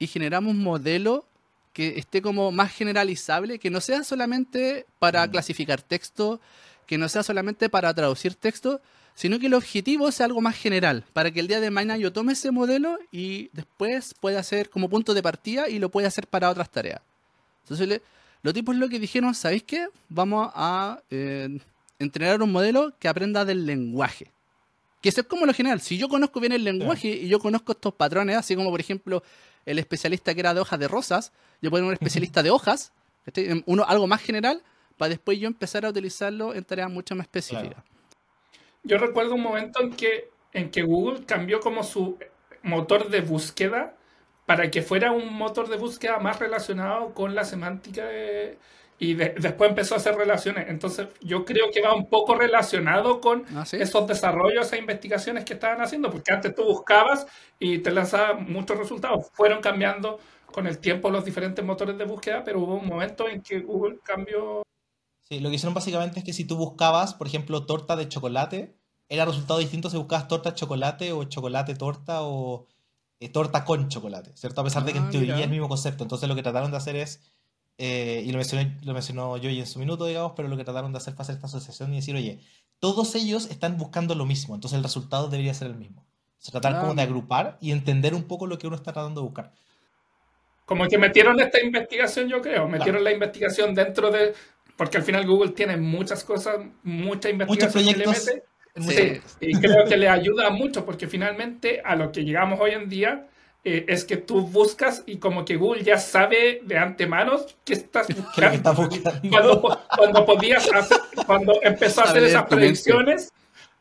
y generamos un modelo que esté como más generalizable, que no sea solamente para Mm. clasificar texto, que no sea solamente para traducir texto, sino que el objetivo sea algo más general, para que el día de mañana yo tome ese modelo y después pueda hacer como punto de partida y lo pueda hacer para otras tareas. Entonces, los tipos lo que dijeron, ¿sabéis qué? Vamos a eh, entrenar un modelo que aprenda del lenguaje. Que eso es como lo general. Si yo conozco bien el lenguaje y yo conozco estos patrones, así como por ejemplo el especialista que era de hojas de rosas, yo puedo poner un especialista de hojas, ¿cachai? uno algo más general, para después yo empezar a utilizarlo en tareas mucho más específicas. Yo recuerdo un momento en que, en que Google cambió como su motor de búsqueda para que fuera un motor de búsqueda más relacionado con la semántica de- y de- después empezó a hacer relaciones. Entonces yo creo que va un poco relacionado con ¿Ah, sí? esos desarrollos e investigaciones que estaban haciendo, porque antes tú buscabas y te lanzaba muchos resultados. Fueron cambiando con el tiempo los diferentes motores de búsqueda, pero hubo un momento en que Google cambió Sí, lo que hicieron básicamente es que si tú buscabas, por ejemplo, torta de chocolate, era resultado distinto si buscabas torta de chocolate o chocolate torta o eh, torta con chocolate, ¿cierto? A pesar de que Ah, en teoría mira. es el mismo concepto. Entonces lo que trataron de hacer es, eh, y lo mencioné, lo mencionó yo en su minuto, digamos, pero lo que trataron de hacer fue hacer esta asociación y decir, oye, todos ellos están buscando lo mismo, entonces el resultado debería ser el mismo. Se tratar Ah, como de agrupar y entender un poco lo que uno está tratando de buscar. Como que metieron esta investigación, yo creo, metieron la investigación dentro de, porque al final Google tiene muchas cosas, mucha investigación que le proyectos. mete. Sí, y creo que le ayuda mucho porque finalmente a lo que llegamos hoy en día eh, es que tú buscas y como que Google ya sabe de antemano qué estás ¿Qué es lo que estás buscando. buscando? Cuando, cuando podías hacer, cuando empezó a hacer esas predicciones,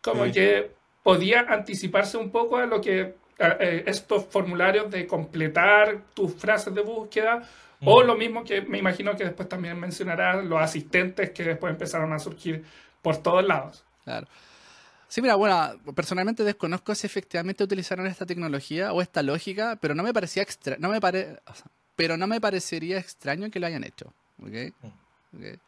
como Sí. que podía anticiparse un poco a lo que a- eh, estos formularios de completar tus frases de búsqueda o Mm. lo mismo que me imagino que después también mencionarás los asistentes que después empezaron a surgir por todos lados. Claro. Sí, mira, bueno, personalmente desconozco si efectivamente utilizaron esta tecnología o esta lógica, pero no me parecía extra, no me pare, o sea, pero no me parecería extraño que lo hayan hecho. ¿ok? Ok.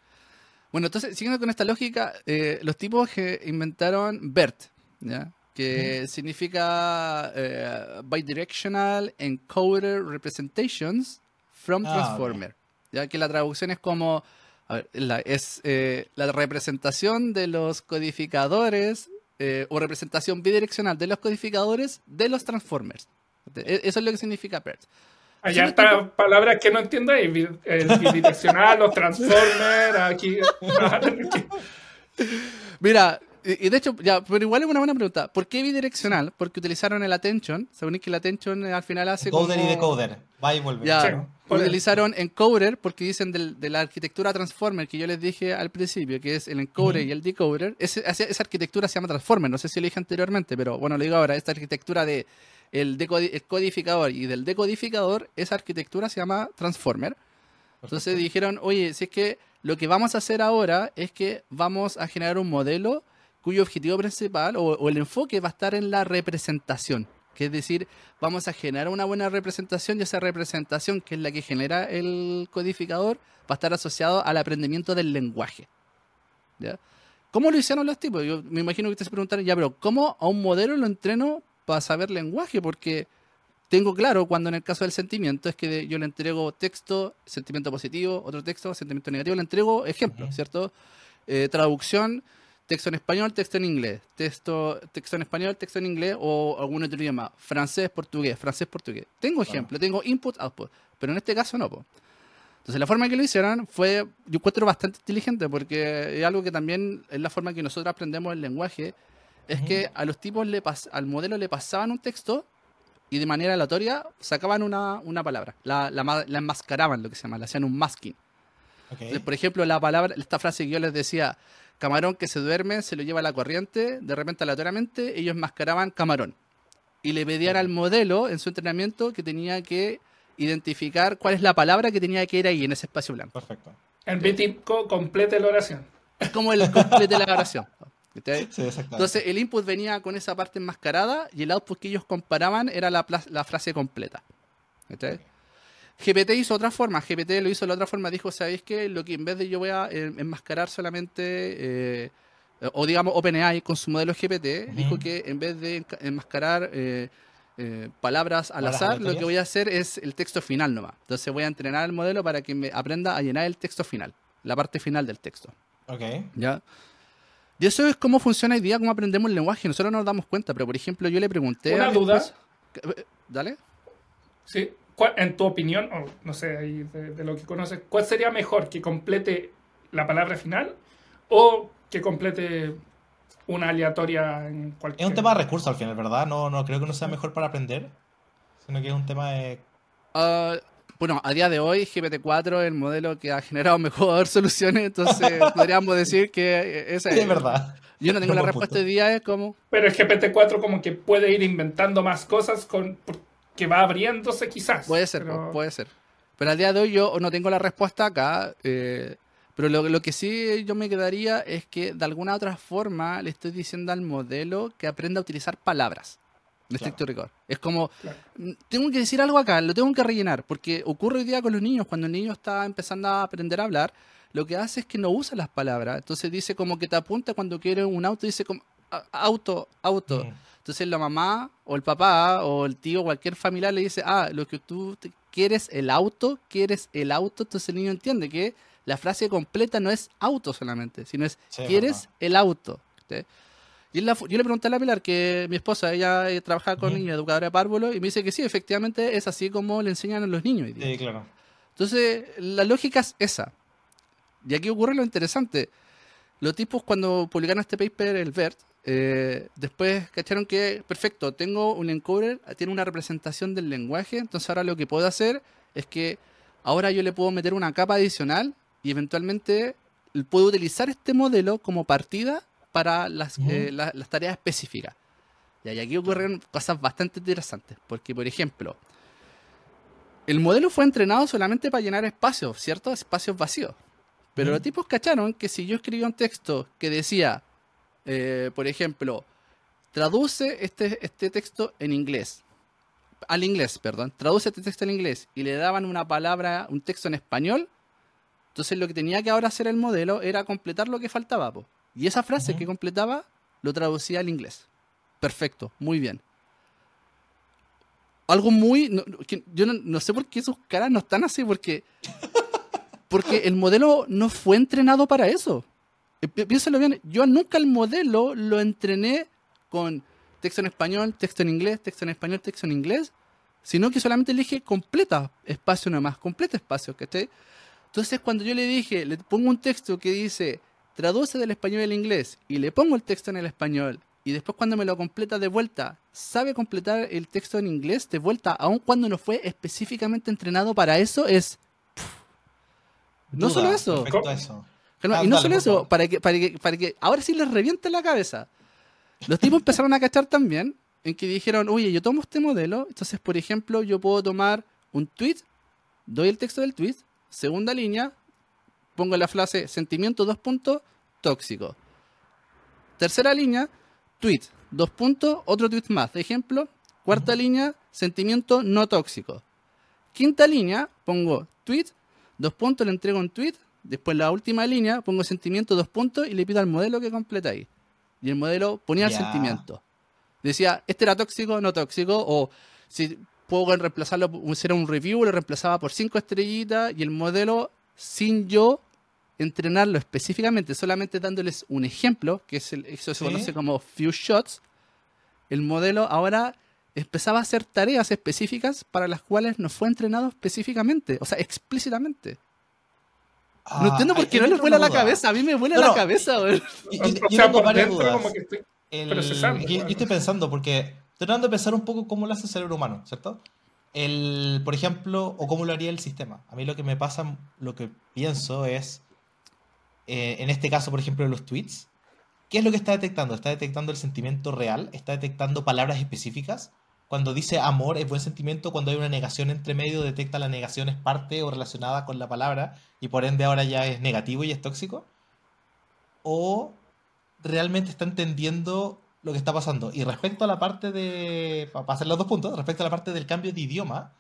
Bueno, entonces, siguiendo con esta lógica, eh, los tipos que inventaron BERT, ¿ya? que significa eh, Bidirectional Encoder Representations from Ah. Transformer, ya que la traducción es como, a ver, la, es eh, la representación de los codificadores eh, o representación bidireccional de los codificadores de los Transformers. E- Eso es lo que significa BERT. Hay Sí, hartas palabras que no entiendo ahí, bi- el bidireccional, los transformers, aquí. [LAUGHS] Mira, y y de hecho, ya, pero igual es una buena pregunta. ¿Por qué bidireccional? Porque utilizaron el attention. Según que el attention eh, al final hace como... Encoder y decoder. Va y vuelve. Ya, Sí, utilizaron encoder porque dicen del- de la arquitectura transformer que yo les dije al principio, que es el encoder y el decoder. Ese- esa, arquitectura se llama transformer, no sé si lo dije anteriormente, pero bueno, lo digo ahora. Esta arquitectura de el, el codificador y del decodificador, esa arquitectura se llama transformer. Entonces Perfecto. dijeron, oye, si es que lo que vamos a hacer ahora es que vamos a generar un modelo cuyo objetivo principal o, o el enfoque va a estar en la representación. Que es decir, vamos a generar una buena representación y esa representación, que es la que genera el codificador, va a estar asociado al aprendimiento del lenguaje. ¿Ya? ¿Cómo lo hicieron los tipos? Yo me imagino que ustedes se preguntaron, ya, pero ¿cómo a un modelo lo entreno para saber lenguaje? Porque tengo claro cuando en el caso del sentimiento es que yo le entrego texto, sentimiento positivo, otro texto, sentimiento negativo, le entrego ejemplos. ¿cierto? Eh, traducción, texto en español, texto en inglés, texto, texto en español, texto en inglés o algún otro idioma, francés, portugués, francés, portugués. Tengo ejemplo, tengo input, output, pero en este caso no. po. Entonces la forma que lo hicieron fue, yo encuentro bastante inteligente porque es algo que también es la forma que nosotros aprendemos el lenguaje, es que a los tipos, le pas- al modelo le pasaban un texto y de manera aleatoria sacaban una, una palabra, la, la, la enmascaraban, lo que se llama, le hacían un masking. Entonces, por ejemplo, la palabra, esta frase que yo les decía, camarón que se duerme, se lo lleva la corriente, de repente aleatoriamente ellos enmascaraban camarón. Y le pedían al modelo en su entrenamiento que tenía que identificar cuál es la palabra que tenía que ir ahí en ese espacio blanco. Perfecto. El BTIPCO complete la oración. Es como el completo de la oración. Entonces el input venía con esa parte enmascarada y el output que ellos comparaban era la, la frase completa. GPT hizo otra forma, GPT lo hizo de la otra forma, dijo, ¿sabéis qué? Lo que en vez de yo voy a eh, enmascarar solamente, eh, o digamos OpenAI con su modelo GPT, dijo que en vez de enmascarar eh, eh, palabras al Palabras azar, lo que voy a hacer es el texto final nomás. Entonces voy a entrenar el modelo para que me aprenda a llenar el texto final, la parte final del texto. Ok. ¿Ya? Y eso es cómo funciona hoy día, cómo aprendemos el lenguaje. Nosotros no nos damos cuenta, pero por ejemplo, yo le pregunté. Una a duda. Dale. ¿sí? ¿Cuál- En tu opinión, o no sé, ahí de, de lo que conoces, ¿cuál sería mejor? ¿Que complete la palabra final o que complete una aleatoria en cualquier... Es un tema de recursos al final, ¿verdad? No, no creo que no sea mejor para aprender, sino que es un tema de... Ah, bueno, a día de hoy, GPT-4 es el modelo que ha generado mejor [LAUGHS] soluciones, entonces [LAUGHS] podríamos decir que esa Sí, es verdad. Yo no tengo [LAUGHS] Es un la respuesta punto. hoy día, es como. Pero el GPT-4 como que puede ir inventando más cosas con que va abriéndose quizás. Puede ser, pero- puede ser. Pero al día de hoy yo no tengo la respuesta acá. eh, pero lo, lo que sí yo me quedaría es que de alguna otra forma le estoy diciendo al modelo que aprenda a utilizar palabras. En Claro. estricto rigor. Es como, Claro. mm, tengo que decir algo acá, lo tengo que rellenar. Porque ocurre hoy día con los niños, cuando el niño está empezando a aprender a hablar, lo que hace es que no usa las palabras. Entonces dice como que te apunta cuando quiere un auto, dice como "A- auto, auto. Mm. Entonces la mamá o el papá o el tío, cualquier familiar le dice, ah, lo que tú quieres el auto, quieres el auto, entonces el niño entiende que la frase completa no es auto solamente, sino es Sí, quieres el auto. ¿sí? Y la yo le pregunté a la Pilar, que mi esposa, ella eh, trabaja con niños, educadora de párvulos, y me dice que sí, efectivamente es así como le enseñan a los niños. Sí, claro. Entonces, la lógica es esa. Y aquí ocurre lo interesante. Los tipos cuando publicaron este paper, el BERT, eh, después cacharon que, perfecto, tengo un encoder, tiene una representación del lenguaje, entonces ahora lo que puedo hacer es que ahora yo le puedo meter una capa adicional y eventualmente puedo utilizar este modelo como partida para las, eh, la- las tareas específicas. Y aquí ocurren cosas bastante interesantes, porque por ejemplo, el modelo fue entrenado solamente para llenar espacios, ¿cierto? Espacios vacíos. Pero los tipos cacharon que si yo escribía un texto que decía, eh, por ejemplo, traduce este, este texto en inglés, al inglés, perdón, traduce este texto en inglés y le daban una palabra, un texto en español, entonces lo que tenía que ahora hacer el modelo era completar lo que faltaba. po. Y esa frase que completaba lo traducía al inglés. Perfecto, muy bien. Algo muy... no- no- que yo no, no sé por qué sus caras no están así, porque... Porque el modelo no fue entrenado para eso. Eh, pi- Piénsalo bien, yo nunca el modelo lo entrené con texto en español, texto en inglés, texto en español, texto en inglés, sino que solamente le dije completa espacio nomás, completa espacio, ¿cachai? Entonces cuando yo le dije, le pongo un texto que dice, traduce del español al inglés, y le pongo el texto en el español, y después cuando me lo completa de vuelta, sabe completar el texto en inglés de vuelta, aun cuando no fue específicamente entrenado para eso, es... No Duda solo eso. eso. Calma, Ah, y no dale, solo eso, para que, para, que, para que ahora sí les reviente la cabeza. Los tipos empezaron a cachar también en que dijeron, oye, yo tomo este modelo, entonces, por ejemplo, yo puedo tomar un tweet, doy el texto del tweet, segunda línea, pongo la frase sentimiento dos puntos, tóxico. Tercera línea, tweet, dos puntos, otro tweet más. Ejemplo, cuarta línea, sentimiento no tóxico. Quinta línea, pongo tweet, dos puntos, le entrego un tweet. Después la última línea, pongo sentimiento, dos puntos y le pido al modelo que completa ahí. Y el modelo ponía el sentimiento. Decía, este era tóxico, no tóxico, o si puedo reemplazarlo, hacer un review, lo reemplazaba por cinco estrellitas y el modelo, sin yo entrenarlo específicamente, solamente dándoles un ejemplo, que es el, eso se Sí. conoce como few shots, el modelo ahora empezaba a hacer tareas específicas para las cuales no fue entrenado específicamente, o sea, explícitamente. No entiendo por qué no les vuela la cabeza. A mí me vuela la cabeza, güey. Yo, tengo varias dudas. yo, estoy pensando, porque estoy tratando de pensar un poco cómo lo hace el cerebro humano, ¿cierto? El, por ejemplo, o cómo lo haría el sistema. A mí lo que me pasa, lo que pienso es, eh, en este caso, por ejemplo, de los tweets, ¿qué es lo que está detectando? ¿Está detectando el sentimiento real? ¿Está detectando palabras específicas? Cuando dice amor es buen sentimiento, cuando hay una negación entre medio, detecta la negación es parte o relacionada con la palabra y por ende ahora ya es negativo y es tóxico. O realmente está entendiendo lo que está pasando. Y respecto a la parte de. Para hacer los dos puntos, respecto a la parte del cambio de idioma,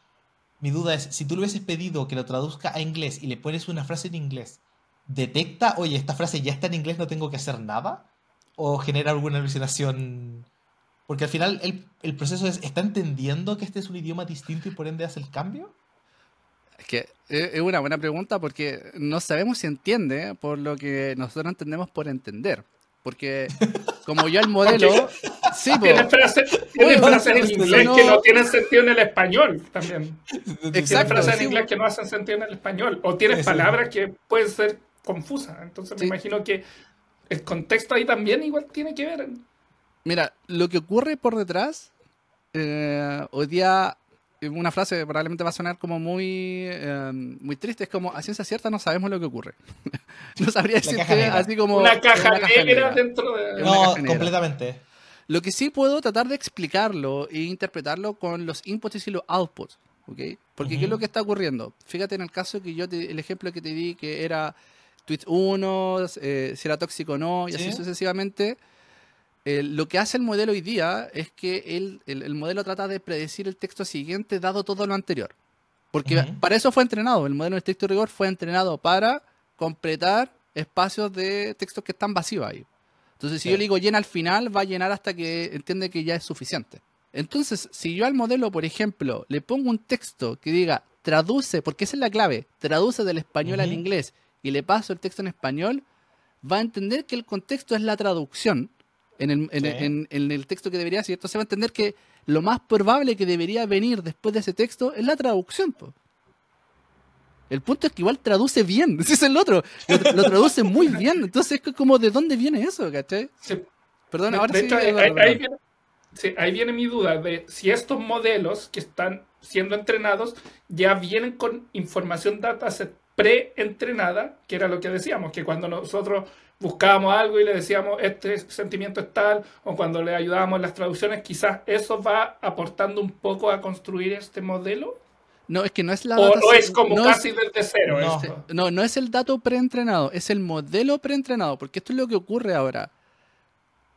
mi duda es: si tú le hubieses pedido que lo traduzca a inglés y le pones una frase en inglés, ¿detecta, oye, esta frase ya está en inglés, no tengo que hacer nada? ¿O genera alguna alucinación porque al final el, proceso es, ¿está entendiendo que este es un idioma distinto y por ende hace el cambio? Es que es una buena pregunta porque no sabemos si entiende por lo que nosotros entendemos por entender. Porque [LAUGHS] como ya el modelo... sí, tiene frases, en inglés que no tienen sentido en el español también. Exacto. Tiene frases en inglés que no hacen sentido en el español. O tienes palabras que pueden ser confusas. Entonces me imagino que el contexto ahí también igual tiene que ver. Mira, lo que ocurre por detrás, eh, hoy día, una frase probablemente va a sonar como muy, eh, muy triste, es como a ciencia cierta no sabemos lo que ocurre. [LAUGHS] no sabría decirte así como... Una caja, negra, dentro de... No, completamente. Lo que sí puedo tratar de explicarlo e interpretarlo con los inputs y los outputs. ¿okay? Porque ¿qué es lo que está ocurriendo? Fíjate en el caso que yo, el ejemplo que te di, que era tweet 1, eh, si era tóxico o no, y así sucesivamente lo que hace el modelo hoy día es que el, modelo trata de predecir el texto siguiente dado todo lo anterior. Porque para eso fue entrenado. El modelo de estricto rigor fue entrenado para completar espacios de textos que están vacíos ahí. Entonces, si yo le digo llena al final, va a llenar hasta que entiende que ya es suficiente. Entonces, si yo al modelo, por ejemplo, le pongo un texto que diga traduce, porque esa es la clave, traduce del español al inglés y le paso el texto en español, va a entender que el contexto es la traducción en el, en, el texto que debería ser. Entonces va a entender que lo más probable que debería venir después de ese texto es la traducción. El punto es que igual traduce bien, [LAUGHS] ese es el otro. Lo, traduce muy bien. Entonces es como, ¿de dónde viene eso? ¿Cachai? Perdón, ahora sí. ahí, viene, sí, ahí viene mi duda de si estos modelos que están siendo entrenados ya vienen con información dataset pre-entrenada, que era lo que decíamos, que cuando nosotros buscábamos algo y le decíamos este sentimiento es tal, o cuando le ayudábamos en las traducciones, quizás eso va aportando un poco a construir este modelo. No, es que no es la O no es como casi desde cero. No, no, es el dato preentrenado, es el modelo preentrenado, porque esto es lo que ocurre ahora.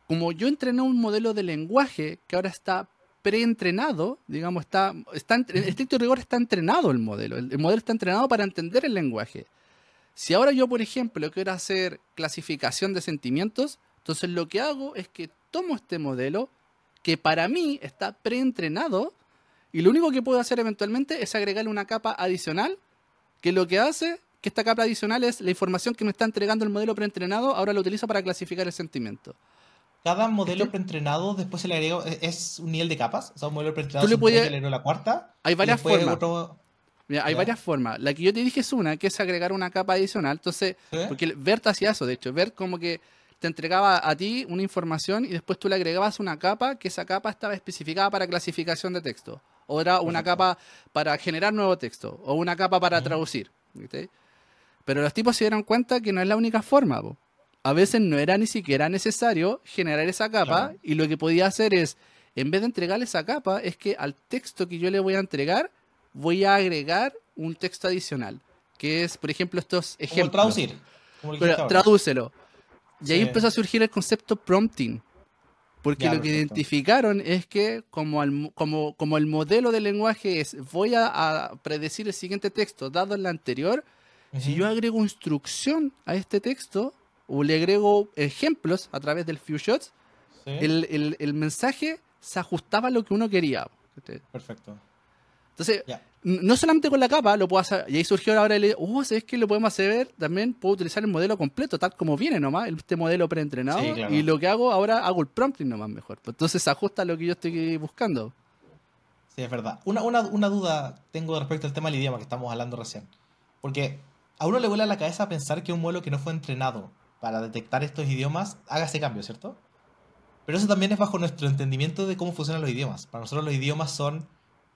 Como yo entrené un modelo de lenguaje que ahora está preentrenado, digamos, está, está en estricto rigor está entrenado el modelo. el modelo está entrenado para entender el lenguaje. Si ahora yo, por ejemplo, quiero hacer clasificación de sentimientos, entonces lo que hago es que tomo este modelo que para mí está preentrenado y lo único que puedo hacer eventualmente es agregarle una capa adicional que lo que hace que esta capa adicional es la información que me está entregando el modelo preentrenado, ahora lo utilizo para clasificar el sentimiento. Cada modelo preentrenado después se le agrega, es un nivel de capas, o sea, un modelo preentrenado le puedes, la cuarta. Hay varias formas hay varias formas. La que yo te dije es una, que es agregar una capa adicional. Entonces, porque Bert hacía eso, de hecho. Bert como que te entregaba a ti una información y después tú le agregabas una capa, que esa capa estaba especificada para clasificación de texto. O era una capa para generar nuevo texto. O una capa para traducir. Pero los tipos se dieron cuenta que no es la única forma. A veces no era ni siquiera necesario generar esa capa y lo que podía hacer es, en vez de entregarle esa capa, es que al texto que yo le voy a entregar, voy a agregar un texto adicional, que es, por ejemplo, estos ejemplos. traducir. tradúcelo. Y ahí empezó a surgir el concepto prompting. Porque lo que identificaron es que como el, como, como el modelo de lenguaje es voy a, predecir el siguiente texto dado el anterior, si yo agrego instrucción a este texto o le agrego ejemplos a través del few shots, el, el, el, mensaje se ajustaba a lo que uno quería. Perfecto. Entonces, no solamente con la capa lo puedo hacer, y ahí surgió ahora el, oh, ¿sabes que lo podemos hacer? También puedo utilizar el modelo completo, tal como viene nomás, este modelo preentrenado, y lo que hago ahora, hago el prompting nomás mejor. Entonces se ajusta a lo que yo estoy buscando. Sí, es verdad. Una, una, una duda tengo respecto al tema del idioma que estamos hablando recién. Porque a uno le vuela la cabeza pensar que un modelo que no fue entrenado para detectar estos idiomas haga ese cambio, ¿cierto? Pero eso también es bajo nuestro entendimiento de cómo funcionan los idiomas. Para nosotros los idiomas son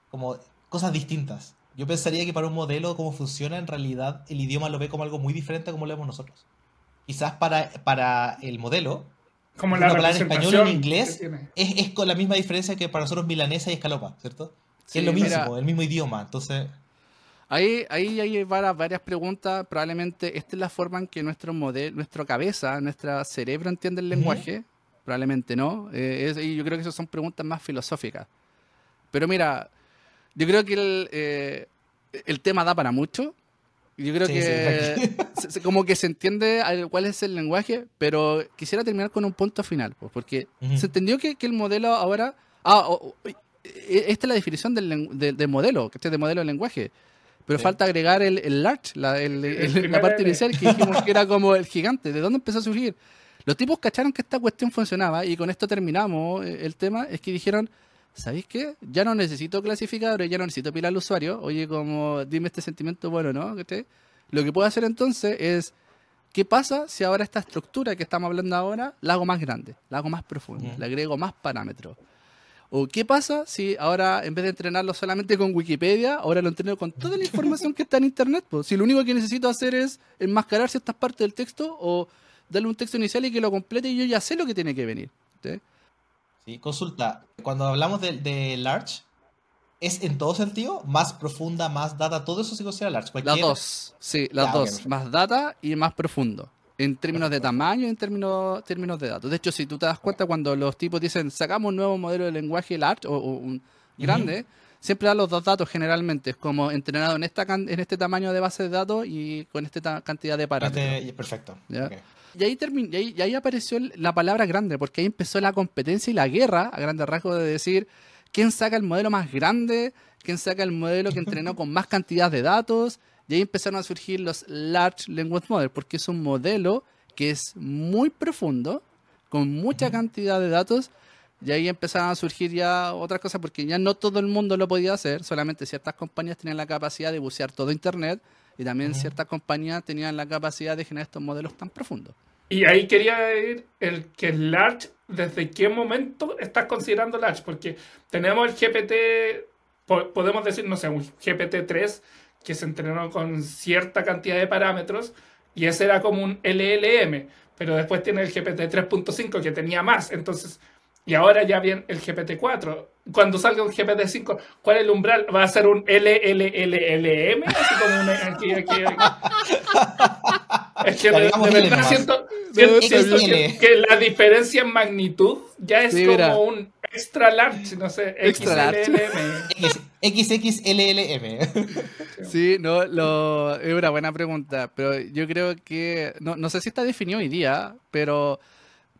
como cosas distintas. Yo pensaría que para un modelo cómo funciona, en realidad el idioma lo ve como algo muy diferente a como lo vemos nosotros. Quizás para, para el modelo, Como la palabra en español o en inglés es, es con la misma diferencia que para nosotros milanesa y escalopa, ¿cierto? Sí, es lo mira. mismo, el mismo idioma. Entonces, Ahí, ahí hay varias, preguntas. Probablemente esta es la forma en que nuestro modelo, nuestra cabeza, nuestro cerebro entiende el lenguaje. Probablemente no. Eh, es- y yo creo que esas son preguntas más filosóficas. Pero mira, yo creo que el, eh, el tema da para mucho. Yo creo Sí, que [LAUGHS] se- como que se entiende cuál es el lenguaje, pero quisiera terminar con un punto final, pues, porque Ujú. se entendió que, que el modelo ahora... Ah, o- o- eh, esta es la definición del, del modelo, que este de modelo de lenguaje. Pero Sí. falta agregar el, el large, la, el- el- la parte L. inicial que dijimos [LAUGHS] que era como el gigante. ¿De dónde empezó a surgir? Los tipos cacharon que esta cuestión funcionaba y con esto terminamos eh, el tema. Es que dijeron, ¿sabéis qué? Ya no necesito clasificadores, ya no necesito pilar al usuario. Oye, como dime este sentimiento bueno, ¿no? ¿Cachai? Lo que puedo hacer entonces es, ¿qué pasa si ahora esta estructura que estamos hablando ahora la hago más grande, la hago más profunda, Ujú. le agrego más parámetros? ¿O qué pasa si ahora, en vez de entrenarlo solamente con Wikipedia, ahora lo entreno con toda la información que está en Internet? pues? Si lo único que necesito hacer es enmascarar ciertas partes del texto o darle un texto inicial y que lo complete y yo ya sé lo que tiene que venir. ¿sí? Sí, consulta. Cuando hablamos de, de large, ¿es en todo sentido? Más profunda, más data, todo eso se considera large. Las dos, sí, las Ya, dos. perfecto. más data y más profundo. En términos de tamaño y en términos, términos de datos. De hecho, si tú te das cuenta cuando los tipos dicen sacamos un nuevo modelo de lenguaje large o, o un grande, siempre dan los dos datos generalmente. Es como entrenado en esta en este tamaño de base de datos y con esta cantidad de parámetros. Este- perfecto. Ya. ok. Y ahí, termin- y ahí, y ahí apareció la palabra grande, porque ahí empezó la competencia y la guerra, a grandes rasgos, de decir quién saca el modelo más grande, quién saca el modelo que entrenó con más cantidad de datos. Y ahí empezaron a surgir los Large Language Models, porque es un modelo que es muy profundo, con mucha cantidad de datos. Y ahí empezaron a surgir ya otras cosas, porque ya no todo el mundo lo podía hacer, solamente ciertas compañías tenían la capacidad de bucear todo Internet, y también ciertas compañías tenían la capacidad de generar estos modelos tan profundos. Y ahí quería ir el que es large, ¿desde qué momento estás considerando large? Porque tenemos el GPT, po- podemos decir, no sé, un GPT-3 que se entrenó con cierta cantidad de parámetros y ese era como un LLM, pero después tiene el GPT 3.5 que tenía más, entonces, y ahora ya viene el GPT 4. Cuando salga un GPT 5, ¿cuál es el umbral? ¿Va a ser un LLLLM? Así como un- aquí, aquí, aquí. Es que de, verdad siento, siento- siento que, que la diferencia en magnitud ya es Sí, como mira. un extra large, no sé, Extra XXLLM. Sí, no, lo, es una buena pregunta, pero yo creo que, no, no sé si está definido hoy día, pero,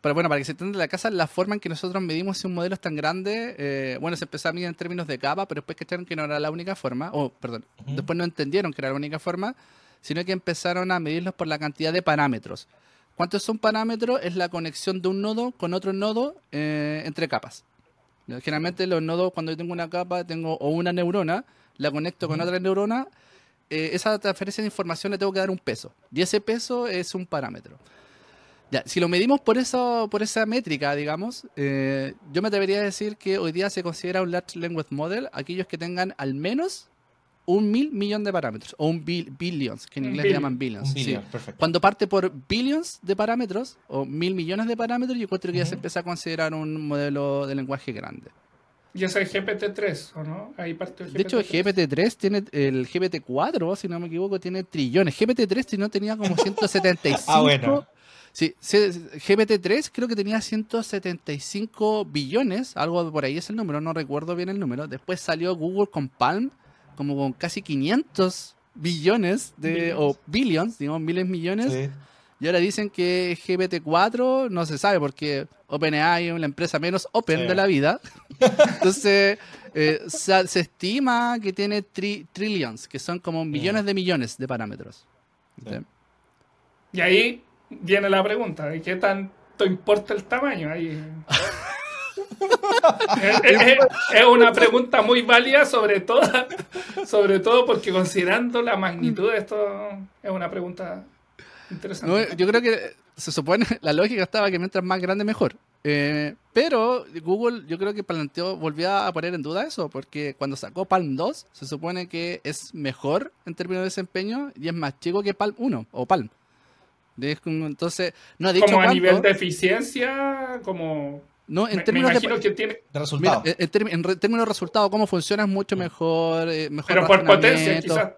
pero bueno, para que se entienda la casa, la forma en que nosotros medimos si un modelo es tan grande, eh, bueno, se empezó a medir en términos de capa, pero después cacharon que no era la única forma, o perdón, después no entendieron que era la única forma, sino que empezaron a medirlos por la cantidad de parámetros. ¿Cuántos son parámetros? Es la conexión de un nodo con otro nodo eh, entre capas. Generalmente los nodos, cuando yo tengo una capa, tengo o una neurona, la conecto con otra neurona, eh, esa transferencia de información le tengo que dar un peso. Y ese peso es un parámetro. Ya, si lo medimos por, eso, por esa métrica, digamos, eh, yo me debería decir que hoy día se considera un Large Language Model aquellos que tengan al menos un mil millón de parámetros, o un bil- billions, que en inglés billion. llaman billions. Un sí. Cuando parte por billions de parámetros, o mil millones de parámetros, yo encuentro que ya se empieza a considerar un modelo de lenguaje grande. Y es GPT-3, ¿o no? Ahí parte el De hecho, el GPT-3 tiene, el GPT-4, si no me equivoco, tiene trillones. GPT-3 si no tenía como [LAUGHS] 175. Ah, bueno. Sí, se- GPT-3 creo que tenía 175 billones, algo por ahí es el número, no recuerdo bien el número. Después salió Google con Palm, como con casi 500 billones de, Billions. o billions, digamos, miles millones. Sí. Y ahora dicen que GPT-4 no se sabe porque OpenAI es la empresa menos open Sí. de la vida. [LAUGHS] Entonces, eh, se, se estima que tiene tri- trillions, que son como millones de millones de parámetros. Sí. ¿Sí? Y ahí viene la pregunta, ¿de qué tanto importa el tamaño? Ahí, [LAUGHS] es, una pregunta muy válida, sobre todo, sobre todo porque considerando la magnitud de esto, es una pregunta interesante. yo creo que se supone, la lógica estaba que mientras más grande, mejor. Eh, pero Google yo creo que planteó, volvió a poner en duda eso, porque cuando sacó Palm 2, se supone que es mejor en términos de desempeño y es más chico que Palm 1 o Palm. Entonces, no ha dicho Como a nivel de eficiencia, como... No, en términos de, que tiene... resultado. en, términos de resultado, cómo funciona es mucho mejor. Eh, mejor pero por potencia, quizás.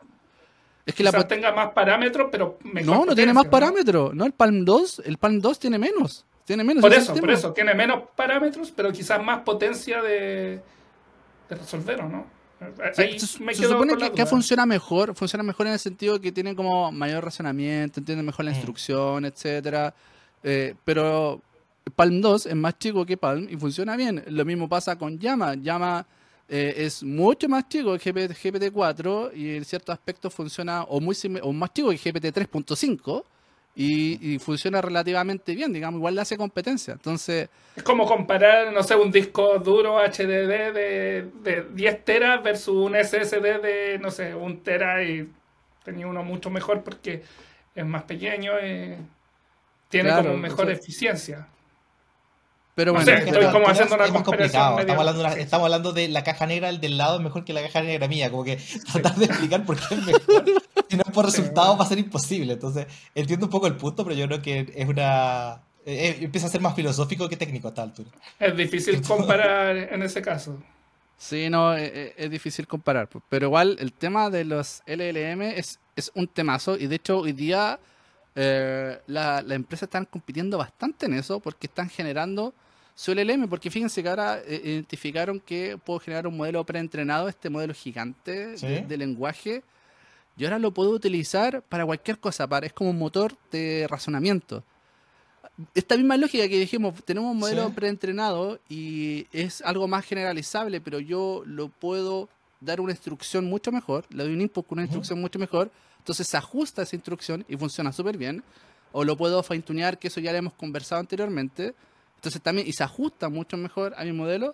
Es que la tenga más parámetros, pero mejor No, no tiene más parámetros. No, el Palm 2, el Palm 2 tiene menos. Tiene menos. Por eso, por eso, tiene menos parámetros, pero quizás más potencia de, de resolver, ¿o no? Se, supone que funciona mejor, funciona mejor en el sentido que tienen como mayor razonamiento, entienden mejor la instrucción, etcétera. Eh, pero Palm 2 es más chico que Palm y funciona bien. Lo mismo pasa con Llama. Llama eh, es mucho más chico que GPT-4 y en ciertos aspectos funciona o muy o más chico que GPT-3.5 y, y, funciona relativamente bien, digamos, igual le hace competencia. Entonces. Es como comparar, no sé, un disco duro HDD de, de 10 teras versus un SSD de, no sé, un tera y tenía uno mucho mejor porque es más pequeño, y tiene como mejor eficiencia. Pero bueno, estoy como haciendo una comparación. Estamos hablando, estamos hablando de la caja negra, el del lado es mejor que la caja negra mía. Como que tratar de explicar por qué es mejor. [LAUGHS] si no es por resultados va a ser imposible. Entonces, entiendo un poco el punto, pero yo creo que es una. Eh, eh, empieza a ser más filosófico que técnico a esta altura. Es difícil comparar [LAUGHS] en ese caso. Sí, no, eh, es, difícil comparar. Pero igual el tema de los LLM es, es un temazo. Y de hecho, hoy día las la empresas están compitiendo bastante en eso porque están generando su LLM, porque fíjense que ahora eh, identificaron que puedo generar un modelo preentrenado, este modelo gigante de, lenguaje, y ahora lo puedo utilizar para cualquier cosa, para, es como un motor de razonamiento. Esta misma lógica que dijimos, tenemos un modelo preentrenado y es algo más generalizable, pero yo lo puedo dar una instrucción mucho mejor, le doy un input con una instrucción mucho mejor, entonces se ajusta esa instrucción y funciona súper bien, o lo puedo fine que eso ya lo hemos conversado anteriormente, entonces también, y se ajusta mucho mejor a mi modelo.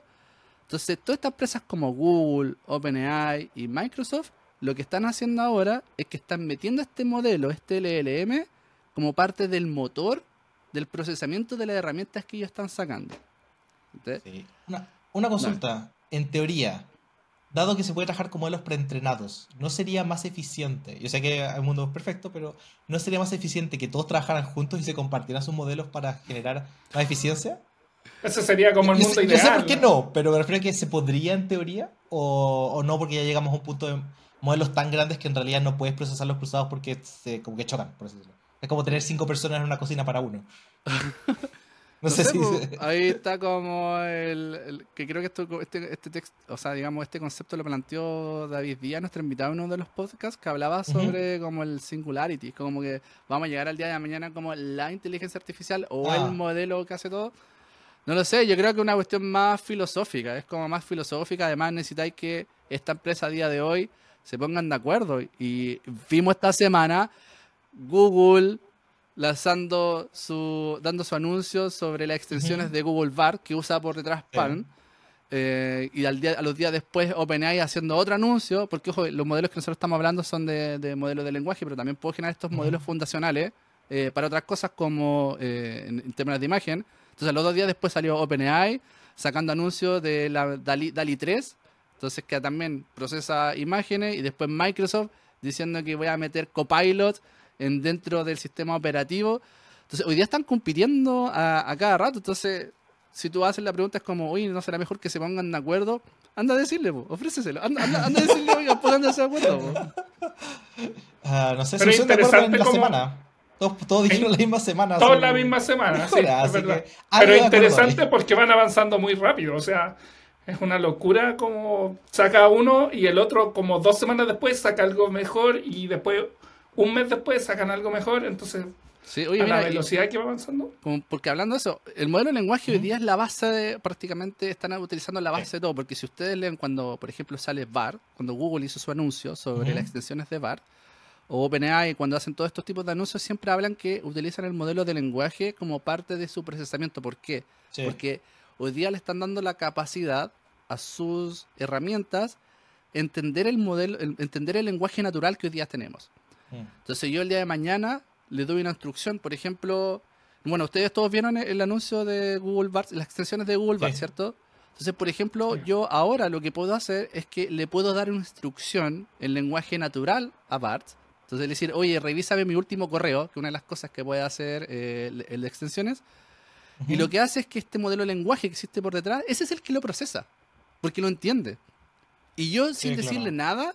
Entonces, todas estas empresas como Google, OpenAI y Microsoft, lo que están haciendo ahora es que están metiendo este modelo, este LLM, como parte del motor del procesamiento de las herramientas que ellos están sacando. Una, consulta. En teoría, dado que se puede trabajar con modelos preentrenados, ¿no sería más eficiente? Yo sé que el mundo es perfecto, pero ¿no sería más eficiente que todos trabajaran juntos y se compartieran sus modelos para generar más eficiencia? Ese sería como el mundo ideal. Yo sé por qué no, pero me refiero a que se podría en teoría o, no porque ya llegamos a un punto de modelos tan grandes que en realidad no puedes procesar los cruzados porque se, como que chocan, por así decirlo. Es como tener cinco personas en una cocina para uno. [LAUGHS] No, sé, si... Ahí está como el, que creo que esto, este, este texto, o sea, digamos, este concepto lo planteó David Díaz, nuestro invitado en uno de los podcasts, que hablaba sobre como el singularity, como que vamos a llegar al día de mañana como la inteligencia artificial o el ah. modelo que hace todo. No lo sé, yo creo que es una cuestión más filosófica, es como más filosófica, además necesitáis que esta empresa a día de hoy se pongan de acuerdo. Y vimos esta semana Google, lanzando su, dando su anuncio sobre las extensiones de Google Bar que usa por detrás Palm. Eh, y al día, a los días después OpenAI haciendo otro anuncio, porque ojo, los modelos que nosotros estamos hablando son de, modelos de lenguaje, pero también puedo generar estos modelos fundacionales eh, para otras cosas como eh, en, términos de imagen. Entonces, los dos días después salió OpenAI sacando anuncios de la DALI, DALI 3, entonces que también procesa imágenes, y después Microsoft diciendo que voy a meter Copilot en, dentro del sistema operativo. Entonces, hoy día están compitiendo a, cada rato. Entonces, si tú haces la pregunta, es como, oye, ¿no será mejor que se pongan de acuerdo? Anda a decirle, ofréceselo. Anda, anda, a decirle, oiga, pónganse de acuerdo. Uh, [LAUGHS] no sé, si es interesante la semana. Todos, todos dijeron la misma semana. Todos la misma semana, sí, es verdad. Pero interesante porque van avanzando muy rápido. O sea, es una locura como saca uno y el otro como dos semanas después saca algo mejor y después un mes después sacan algo mejor, entonces Sí, oye, a la velocidad que va avanzando. porque hablando de eso, el modelo de lenguaje hoy día es la base de, prácticamente están utilizando la base de todo, porque si ustedes leen cuando, por ejemplo, sale VAR, cuando Google hizo su anuncio sobre las extensiones de VAR, o OpenAI cuando hacen todos estos tipos de anuncios, siempre hablan que utilizan el modelo de lenguaje como parte de su procesamiento. ¿Por qué? Porque hoy día le están dando la capacidad a sus herramientas entender el modelo, el- entender el lenguaje natural que hoy día tenemos. Mm. Entonces yo el día de mañana le doy una instrucción, por ejemplo, bueno, ustedes todos vieron el, el anuncio de Google Bart, las extensiones de Google Bart, Sí. ¿cierto? Entonces, por ejemplo, Sí. yo ahora lo que puedo hacer es que le puedo dar una instrucción en lenguaje natural a Bart. Entonces, decir, oye, revísame mi último correo, que es una de las cosas que puede hacer eh, el, el de extensiones. Y Ujú. lo que hace es que este modelo de lenguaje que existe por detrás, ese es el que lo procesa, porque lo entiende. Y yo, sin claro. decirle nada,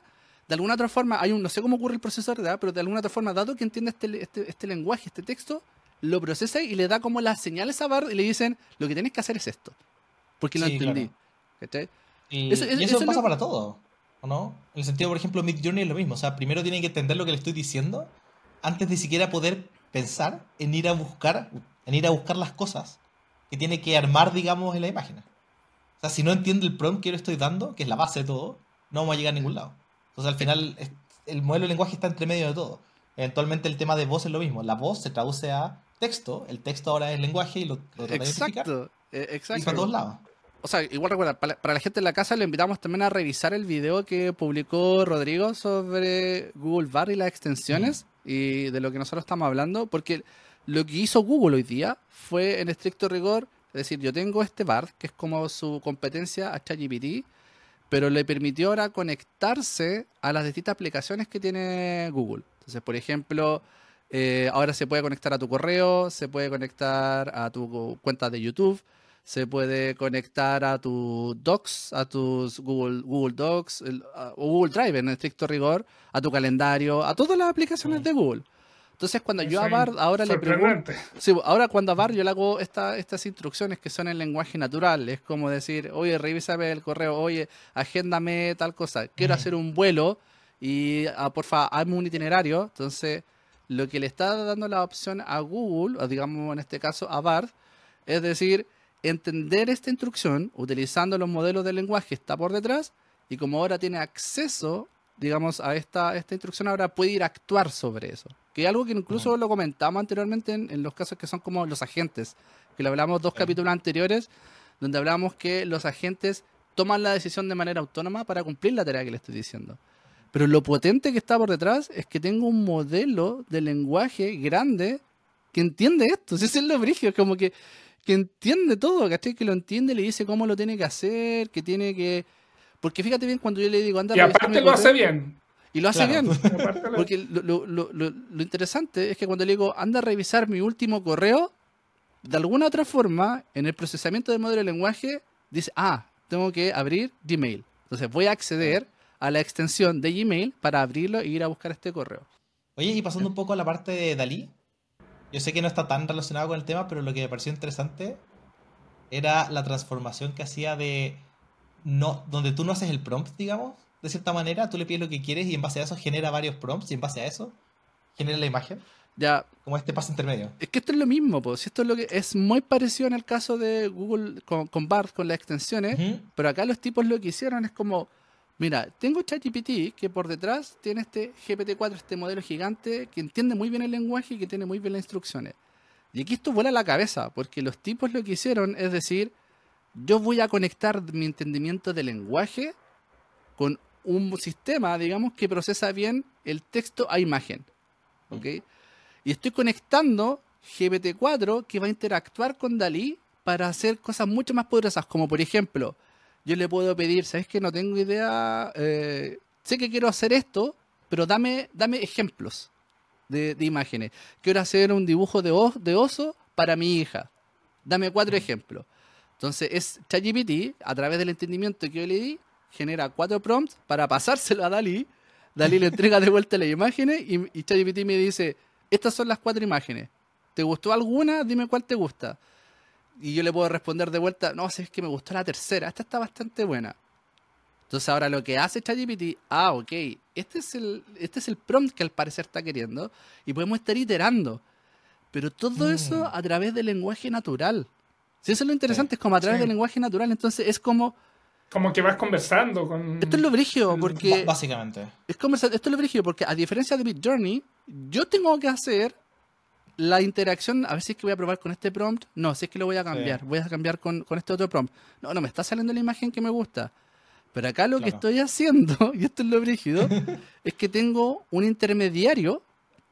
de alguna otra forma, hay un, no sé cómo ocurre el proceso de verdad, pero de alguna otra forma, dado que entiende este, este, este lenguaje, este texto, lo procesa y le da como las señales a Bard y le dicen, lo que tienes que hacer es esto, porque lo entendí. Y Eso- y eso- eso, eso es pasa lo- para todo, ¿o no? En el sentido, por ejemplo, Mid Journey es lo mismo. O sea, primero tiene que entender lo que le estoy diciendo antes de siquiera poder pensar en ir a buscar, en ir a buscar las cosas que tiene que armar, digamos, en la imagen. O sea, si no entiende el prompt que yo le estoy dando, que es la base de todo, no vamos a llegar a ningún lado. Entonces, al final, el modelo de lenguaje está entre medio de todo. Eventualmente, el tema de voz es lo mismo. La voz se traduce a texto, el texto ahora es lenguaje y lo, lo trata de. Exacto, Y exacto. para todos lados. O sea, igual recuerda, para, la gente en la casa le invitamos también a revisar el video que publicó Rodrigo sobre Google Bar y las extensiones y de lo que nosotros estamos hablando, porque lo que hizo Google hoy día fue en estricto rigor, es decir, yo tengo este bar, que es como su competencia a ChatGPT, pero le permitió ahora conectarse a las distintas aplicaciones que tiene Google. Entonces, por ejemplo, eh, ahora se puede conectar a tu correo, se puede conectar a tu cuenta de YouTube, se puede conectar a tu Docs, a tus Google, Google Docs el- a- o Google Drive en estricto rigor, a tu calendario, a todas las aplicaciones Mm. de Google. Entonces, cuando yo a Bard ahora le pregunto. Sí, ahora cuando a Bar yo le hago esta- estas instrucciones que son en lenguaje natural, es como decir, oye, revísame el correo, oye, agéndame tal cosa, quiero hacer un vuelo y ah, porfa, hazme un itinerario. Entonces, lo que le está dando la opción a Google, o digamos en este caso a Bard, es decir, entender esta instrucción utilizando los modelos de lenguaje que está por detrás y como ahora tiene acceso, digamos, a esta, esta instrucción, ahora puede ir a actuar sobre eso. Que es algo que incluso lo comentamos anteriormente en, en los casos que son como los agentes, que lo hablamos dos Sí. capítulos anteriores, donde hablamos que los agentes toman la decisión de manera autónoma para cumplir la tarea que le estoy diciendo. Pero lo potente que está por detrás es que tengo un modelo de lenguaje grande que entiende esto. [LAUGHS] Si es lo brigio, es como que, que entiende todo, ¿cachai? Que lo entiende, le dice cómo lo tiene que hacer, que tiene que... Porque fíjate bien cuando yo le digo, anda a Y aparte lo hace correo", bien. Y lo hace Claro. bien. [LAUGHS] Porque lo, lo- lo- lo- lo interesante es que cuando le digo, anda a revisar mi último correo, de alguna otra forma, en el procesamiento del modelo de lenguaje, dice, ah, tengo que abrir Gmail. Entonces voy a acceder a la extensión de Gmail para abrirlo e ir a buscar este correo. Oye, y pasando un poco a la parte de Dalí, yo sé que no está tan relacionado con el tema, pero lo que me pareció interesante era la transformación que hacía de no, donde tú no haces el prompt, digamos, de cierta manera, tú le pides lo que quieres y en base a eso genera varios prompts y en base a eso genera la imagen, Ya, como este paso intermedio. es que esto es lo mismo, pues. Esto es lo que es muy parecido en el caso de Google con, con BART, con las extensiones. Pero acá los tipos lo que hicieron es como, mira, tengo ChatGPT que por detrás tiene este GPT-4, este modelo gigante que entiende muy bien el lenguaje y que tiene muy bien las instrucciones. Y aquí esto vuela la cabeza, porque los tipos lo que hicieron es decir, yo voy a conectar mi entendimiento del lenguaje con un sistema, digamos, que procesa bien el texto a imagen. ¿Ok? Y estoy conectando GPT-4 que va a interactuar con Dalí para hacer cosas mucho más poderosas, como por ejemplo, yo le puedo pedir, ¿sabes que No tengo idea, eh, sé que quiero hacer esto, pero dame, dame ejemplos de, de imágenes. Quiero hacer un dibujo de, os- de oso para mi hija. Dame cuatro ejemplos. Entonces es ChatGPT, a través del entendimiento que yo le di, genera cuatro prompts para pasárselo a Dalí. Dalí le entrega de vuelta las imágenes y, y ChatGPT me dice, estas son las cuatro imágenes. ¿Te gustó alguna? Dime cuál te gusta. Y yo le puedo responder de vuelta, no, si es que me gustó la tercera, esta está bastante buena. Entonces ahora lo que hace ChatGPT, ah, ok, este es, el, este es el prompt que al parecer está queriendo y podemos estar iterando. Pero todo Mm. eso a través del lenguaje natural. Si eso es lo interesante, es como a través Sí. del lenguaje natural. Entonces es como, Como que vas conversando con... esto es lo brigio, Mm, porque... Ba- básicamente. Es conversa- esto es lo brígido, porque a diferencia de Mid Journey, yo tengo que hacer la interacción, a ver si es que voy a probar con este prompt. No, si es que lo voy a cambiar. Sí. Voy a cambiar con, con este otro prompt. No, no, me está saliendo la imagen que me gusta. Pero acá lo que Claro. estoy haciendo, [LAUGHS] y esto es lo brígido, es que tengo un intermediario,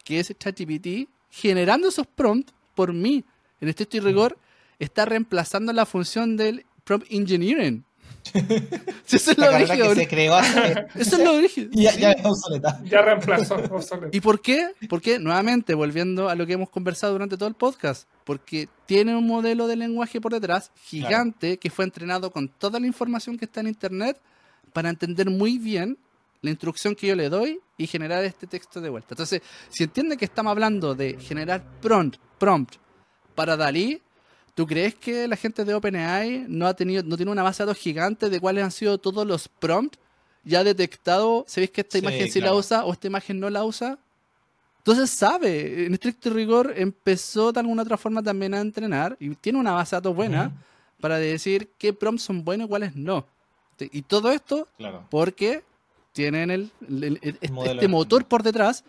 que es ChatGPT, generando esos prompts por mí. En estricto y rigor, está reemplazando la función del prompt engineering. Si eso es La lo carrera brígido. que se creó hace... [LAUGHS] Eso es lo brígido. ya, ya es obsoleta. Ya reemplazó obsoleto. ¿Y por qué? Porque, nuevamente, volviendo a lo que hemos conversado durante todo el podcast, porque tiene un modelo de lenguaje por detrás gigante que fue entrenado con toda la información que está en Internet para entender muy bien la instrucción que yo le doy y generar este texto de vuelta. Entonces, si entiende que estamos hablando de generar prompt, prompt para Dalí, ¿tú crees que la gente de OpenAI no ha tenido, no tiene una base de datos gigante de cuáles han sido todos los prompts? Ya ha detectado, ¿sabéis que esta Sí, imagen sí la usa o esta imagen no la usa? Entonces sabe, en estricto rigor empezó de alguna otra forma también a entrenar y tiene una base de datos buena para decir qué prompts son buenos y cuáles no. Y todo esto Claro. porque tienen el, el- el- este, este motor por detrás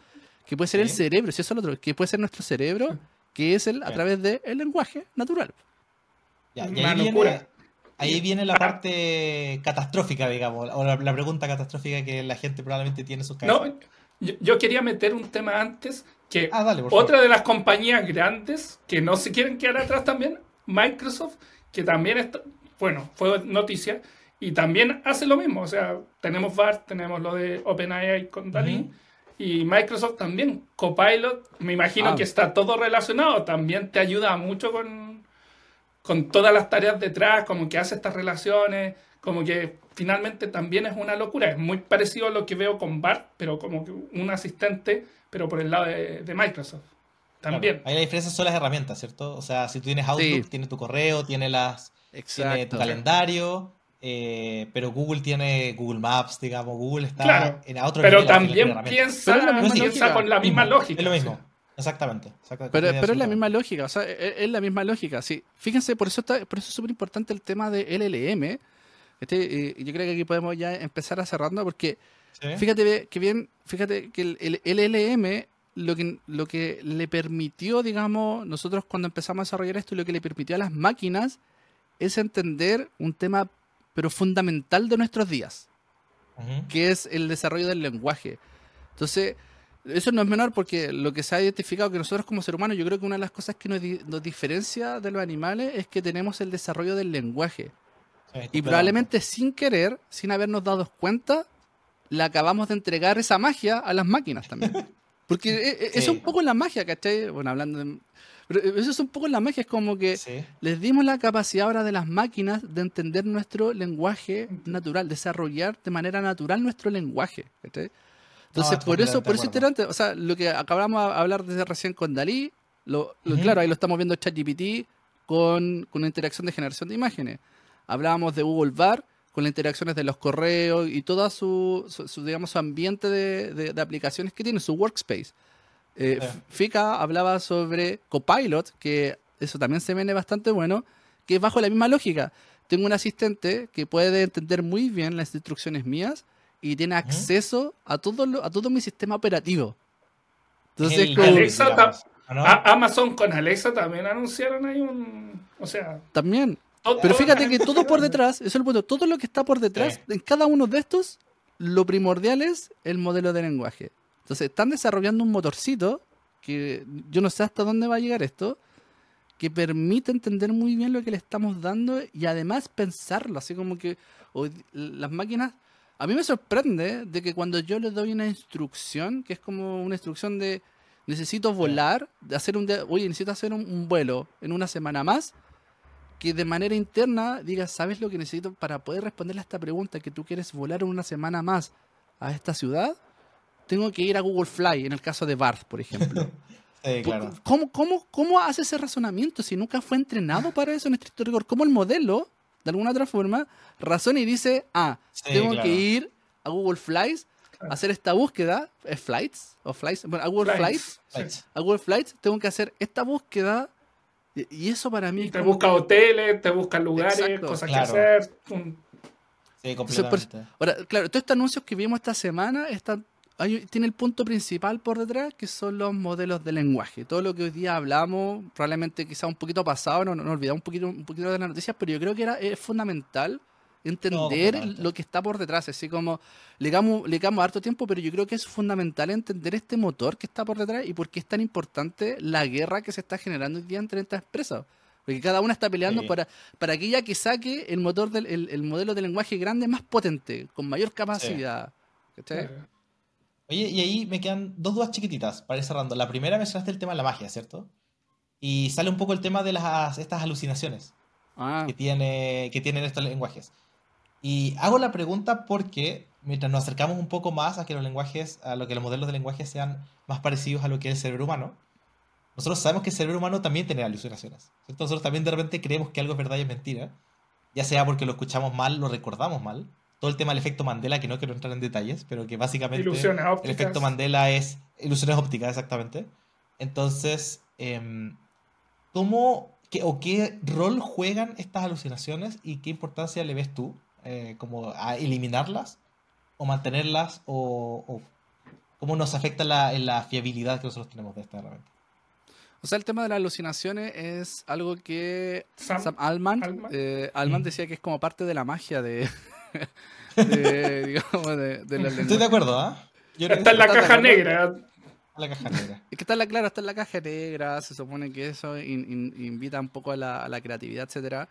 que puede ser el cerebro, si eso es lo otro, que puede ser nuestro cerebro, que es el a través del lenguaje natural. Ya, y Una ahí locura. viene, ahí viene la parte catastrófica, digamos, o la, la pregunta catastrófica que la gente probablemente tiene en sus cabezas. No, yo, yo quería meter un tema antes que Ah, dale, por favor. otra de las compañías grandes que no se quieren quedar atrás también, Microsoft, que también está, bueno, fue noticia y también hace lo mismo. O sea, tenemos BART, tenemos lo de OpenAI con Dalí. Ujú. Y Microsoft también, Copilot, me imagino Ah. que está todo relacionado, también te ayuda mucho con, con todas las tareas detrás, como que hace estas relaciones, como que finalmente también es una locura. Es muy parecido a lo que veo con BART, pero como que un asistente, pero por el lado de, de Microsoft. Claro. También. Ahí la diferencia son las herramientas, ¿cierto? O sea, si tú tienes Outlook, Sí. tiene tu correo, tiene las tiene tu calendario, eh, pero Google tiene Google Maps, digamos, Google está Claro. en a otro Pero nivel, también piensa, Pero la misma piensa con la misma lógica. Es lo mismo, exactamente. exactamente, Pero, pero es la misma lógica, o sea, es, es la misma lógica, sí. Fíjense, por eso está, por eso es súper importante el tema de LLM. Este, eh, yo creo que aquí podemos ya empezar a cerrando porque Sí. Fíjate ve- que bien, fíjate que el, el LLM lo que, lo que le permitió, digamos, nosotros cuando empezamos a desarrollar esto, lo que le permitió a las máquinas es entender un tema, pero fundamental de nuestros días, Ujú. que es el desarrollo del lenguaje. Entonces, eso no es menor porque lo que se ha identificado que nosotros como seres humanos, yo creo que una de las cosas que nos, nos diferencia de los animales es que tenemos el desarrollo del lenguaje. Sí, Y probablemente sin querer, sin habernos dado cuenta, le acabamos de entregar esa magia a las máquinas también. [LAUGHS] Porque e- e- eso es Sí. un poco la magia, ¿cachai? Bueno, hablando de... Pero e, eso es un poco la magia, es como que Sí. les dimos la capacidad ahora de las máquinas de entender nuestro lenguaje natural, desarrollar de manera natural nuestro lenguaje. Entonces, por eso, por eso interesante, o sea, lo que acabamos de hablar desde recién con Dalí, lo, claro, ahí lo estamos viendo ChatGPT con, con una interacción de generación de imágenes. Hablábamos de Google Bar con las interacciones de los correos y todo su, su- su, digamos, su ambiente de, de- de aplicaciones que tiene, su workspace. Eh, Fika hablaba sobre Copilot, que eso también se viene bastante bueno, que es bajo la misma lógica. Tengo un asistente que puede entender muy bien las instrucciones mías y tiene acceso a todo, lo- a todo mi sistema operativo. Entonces, como- Alexa digamos, ¿no? A- Amazon con Alexa también anunciaron ahí un. O sea. también. todo- Pero fíjate que todo por detrás, eso es el punto, todo lo que está por detrás, Sí. en cada uno de estos, lo primordial es el modelo de lenguaje. Entonces, están desarrollando un motorcito, que yo no sé hasta dónde va a llegar esto, que permite entender muy bien lo que le estamos dando y además pensarlo, así como que hoy- las máquinas... A mí me sorprende de que cuando yo le doy una instrucción, que es como una instrucción de necesito volar, de hacer un, de- oye, necesito hacer un, un vuelo en una semana más, que de manera interna digas, ¿sabes lo que necesito para poder responderle a esta pregunta que tú quieres volar una semana más a esta ciudad? Tengo que ir a Google Fly, en el caso de Barth, por ejemplo. [LAUGHS] Sí, claro. ¿Cómo, cómo, ¿Cómo hace ese razonamiento si nunca fue entrenado para eso en estricto rigor? ¿Cómo el modelo, de alguna otra forma, razona y dice, ah, Sí, tengo claro. que ir a Google Flights, a hacer esta búsqueda, ¿es Flights? ¿O Flights? Bueno, a Google Flights, a Google Flights, tengo que hacer esta búsqueda y, eso para mí te busca que- hoteles, te busca lugares, Exacto. cosas Claro. que hacer. Sí, Entonces, por- completamente. Ahora, claro, todos estos anuncios que vimos esta semana están hay- tiene el punto principal por detrás, que son los modelos de lenguaje. Todo lo que hoy día hablamos, probablemente quizá un poquito pasado, no, no olvidamos un poquito, un poquito de las noticias, pero yo creo que era, es fundamental entender lo que está por detrás. Así como le damos, le damos harto tiempo, pero yo creo que es fundamental entender este motor que está por detrás y por qué es tan importante la guerra que se está generando hoy día entre estas empresas. Porque cada una está peleando Sí. para, para que ella que saque el motor del el, el modelo de lenguaje grande más potente, con mayor capacidad. ¿Cachai? Claro. Oye, y ahí me quedan dos dudas chiquititas para ir cerrando. La primera mencionaste el tema de la magia, ¿cierto? Y sale un poco el tema de las, estas alucinaciones Ah, que, tiene, que tienen estos lenguajes. Y hago la pregunta porque mientras nos acercamos un poco más a que los lenguajes, a lo que los modelos de lenguaje sean más parecidos a lo que es el cerebro humano, nosotros sabemos que el cerebro humano también tiene alucinaciones. ¿cierto? Nosotros también de repente creemos que algo es verdad y es mentira, ya sea porque lo escuchamos mal, lo recordamos mal. Todo el tema del efecto Mandela, que no quiero entrar en detalles, pero que básicamente Ilusiones el ópticas. efecto Mandela es ilusiones ópticas, exactamente. Entonces, em, ¿cómo qué, o qué rol juegan estas alucinaciones y qué importancia le ves tú eh, como a eliminarlas o mantenerlas o, o cómo nos afecta la, la fiabilidad que nosotros tenemos de esta herramienta? O sea, el tema de las alucinaciones es algo que Sam- Sam Altman, Altman. eh, Altman Mm. decía que es como parte de la magia de, [LAUGHS] de, digamos, de, de los Estoy de acuerdo, ¿ah? Que Está en la ¿Estás de caja negra. la caja negra. Es que está en la, claro, está en la caja negra, se supone que eso in- in- invita un poco a la, a la creatividad, etcétera.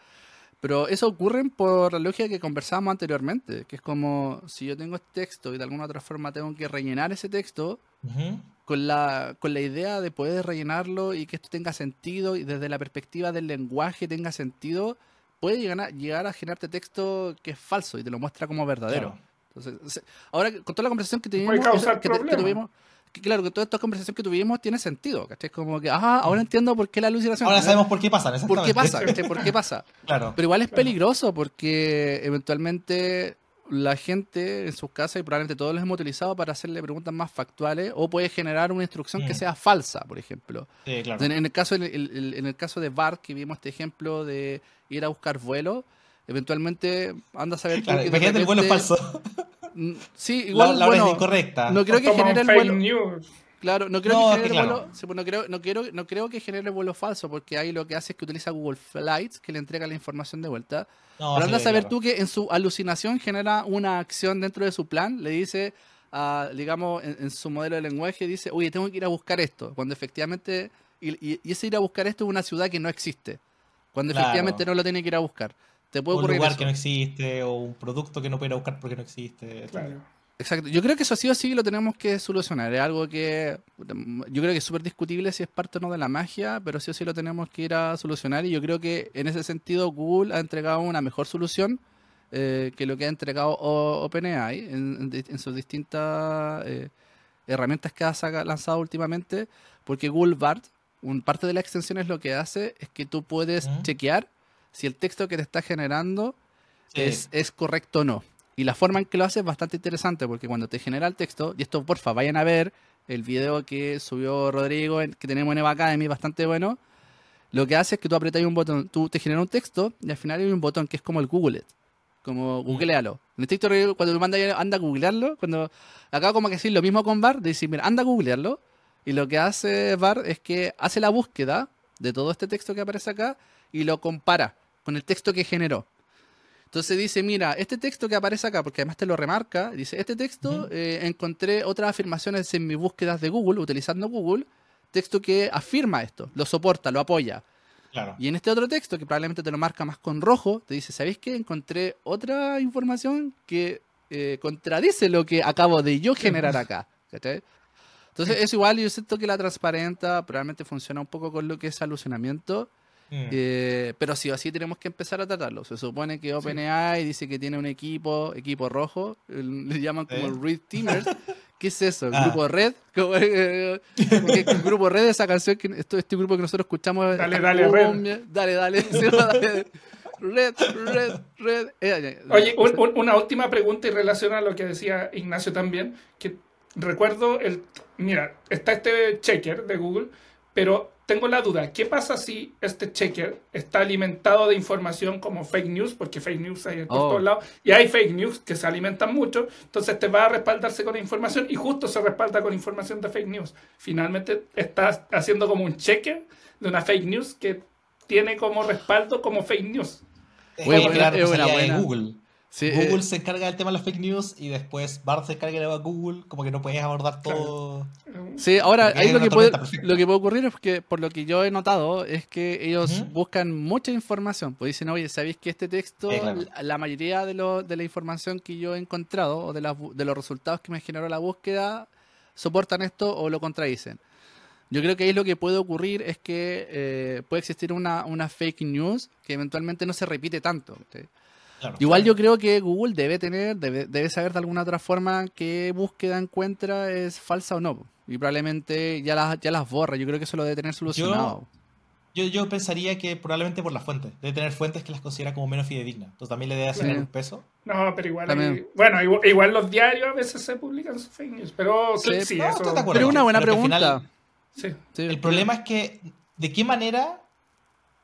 Pero eso ocurre por la lógica que conversábamos anteriormente, que es como si yo tengo este texto y de alguna otra forma tengo que rellenar ese texto, Ujú. con la, con la idea de poder rellenarlo y que esto tenga sentido y desde la perspectiva del lenguaje tenga sentido, puede llegar a, llegar a generarte texto que es falso y te lo muestra como verdadero. Claro. Entonces, ahora con toda la conversación que tuvimos, que, que tuvimos, que claro, que toda esta conversación que tuvimos tiene sentido, ¿cachai? Como que, ah, ahora entiendo por qué la alucinación. Ahora ¿no? sabemos por qué pasan, por qué pasa, ¿cachai? ¿Por qué pasa? [LAUGHS] Claro. Pero igual es Claro. peligroso porque eventualmente la gente en sus casas, y probablemente todos los hemos utilizado para hacerle preguntas más factuales, o puede generar una instrucción que Mm. sea falsa, por ejemplo. Sí, claro. En, en el caso, en, el- en el caso de Bart, que vimos este ejemplo de ir a buscar vuelo, eventualmente anda a saber tú Claro, imagínate el vuelo falso. [LAUGHS] Mm, Sí, La, igual, la hora bueno, es incorrecta. no creo que genere el vuelo... news. Claro, no creo No, que genere claro. vuelo, no creo, no quiero, no creo que genere vuelo falso, porque ahí lo que hace es que utiliza Google Flights, que le entrega la información de vuelta. No, Pero sí, anda a saber claro. tú que en su alucinación genera una acción dentro de su plan, le dice, a, digamos, en, en su modelo de lenguaje, dice, oye, tengo que ir a buscar esto, cuando efectivamente, y, y- y ese ir a buscar esto es una ciudad que no existe, cuando Claro. efectivamente no lo tiene que ir a buscar. Te puede un ocurrir lugar eso. que no existe o un producto que no puede ir a buscar porque no existe. Claro. Exacto. Yo creo que eso sí o sí lo tenemos que solucionar. Es algo que yo creo que es súper discutible si es parte o no de la magia, pero sí o sí lo tenemos que ir a solucionar. Y yo creo que en ese sentido Google ha entregado una mejor solución eh, que lo que ha entregado OpenAI en, en di- en sus distintas eh, herramientas que ha saca- lanzado últimamente. Porque Google Bart, un, parte de la extensión es lo que hace es que tú puedes chequear si el texto que te está generando Sí. es, es correcto o no. Y la forma en que lo hace es bastante interesante porque cuando te genera el texto, y esto porfa, vayan a ver el video que subió Rodrigo, en- que tenemos en Eva Academy, bastante bueno, lo que hace es que tú apretas un botón, tú te genera un texto y al final hay un botón que es como el Google It, como googlealo. En el texto cuando tú mandas anda a googlearlo, cuando acá como que decir lo mismo con Bar, decir, mira, anda a googlearlo, y lo que hace Bar es que hace la búsqueda de todo este texto que aparece acá y lo compara con el texto que generó. Entonces dice, mira, este texto que aparece acá, porque además te lo remarca, dice, este texto eh, encontré otras afirmaciones en mis búsquedas de Google, utilizando Google, texto que afirma esto, lo soporta, lo apoya. Claro. Y en este otro texto, que probablemente te lo marca más con rojo, te dice, ¿sabéis qué? Encontré otra información que eh, contradice lo que acabo de yo generar acá. ¿cachai? Entonces es igual, yo siento que la transparenta probablemente funciona un poco con lo que es alucinamiento, Mm. eh, pero sí o sí tenemos que empezar a tratarlo. Se supone que OpenAI dice que tiene un equipo, equipo rojo, le llaman como ¿Eh? Red Teamers. ¿Qué es eso? ¿El Ah. grupo Red? Como, eh, el grupo Red, esa canción, que esto, este grupo que nosotros escuchamos. Dale, dale, Red. cumbia, Dale, dale. [LAUGHS] sí, dale. Red, Red, Red. eh, Oye, un- un- una última pregunta y relación a lo que decía Ignacio también, que recuerdo el, mira, está este checker de Google, pero tengo la duda, ¿qué pasa si este checker está alimentado de información como fake news? Porque fake news hay por Oh. todos lados, y hay fake news que se alimentan mucho, entonces te va a respaldarse con información y justo se respalda con información de fake news. Finalmente estás haciendo como un checker de una fake news que tiene como respaldo como fake news. Es como es una buena. Google. Sí, Google eh, se encarga del tema de las fake news y después Bard se encarga de Google, como que no puedes abordar todo. Sí, ahora ahí hay lo que, puede, lo que puede ocurrir es que, por lo que yo he notado, es que ellos buscan mucha información. Pues dicen, oye, ¿sabéis que este texto, Sí, claro. la, la mayoría de, lo- de la información que yo he encontrado o de, los resultados que me generó la búsqueda soportan esto o lo contradicen? Yo creo que ahí lo que puede ocurrir es que eh, puede existir una, una fake news que eventualmente no se repite tanto. ¿sí? Claro. Igual yo creo que Google debe tener, debe, debe saber de alguna otra forma qué búsqueda encuentra es falsa o no. Y probablemente ya las, ya las borra. Yo creo que eso lo debe tener solucionado. Yo, yo pensaría que probablemente por la fuente. Debe tener fuentes que las considera como menos fidedignas. Entonces también le debe Sí. un peso. No, pero igual, También. hay- bueno, igual, igual los diarios a veces se publican sus fake news, pero sí, Sí, no, eso- acuerdo. Pero es una buena Pero pregunta. final- sí. Sí. El problema es que, ¿de qué manera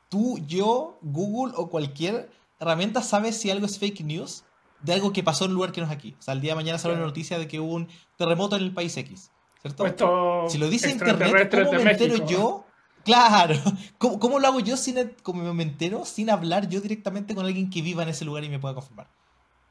tú, yo, Google o cualquier herramienta sabe si algo es fake news de algo que pasó en un lugar que no es aquí? O sea, el día de mañana sale una noticia de que hubo un terremoto en el país X, ¿cierto? Si lo dice internet, ¿cómo me entero México. yo? Claro, [LAUGHS] ¿Cómo, cómo lo hago yo sin cómo me entero sin hablar yo directamente con alguien que viva en ese lugar y me pueda confirmar?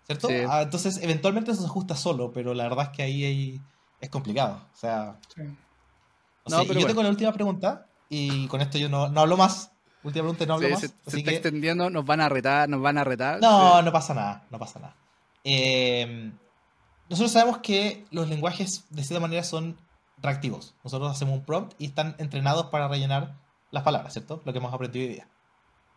¿Cierto? Sí. Ah, entonces, eventualmente eso se ajusta solo, pero la verdad es que ahí es complicado. O sea, Sí. o No, sea, y pero yo bueno. tengo la última pregunta y con esto yo no, no hablo más. Última pregunta no hablo Sí, más. se, se así está que- extendiendo, nos van a retar, nos van a retar. no, Sí. no pasa nada, no pasa nada. Eh, nosotros sabemos que los lenguajes de cierta manera son reactivos. Nosotros hacemos un prompt y están entrenados para rellenar las palabras, ¿cierto? Lo que hemos aprendido hoy día.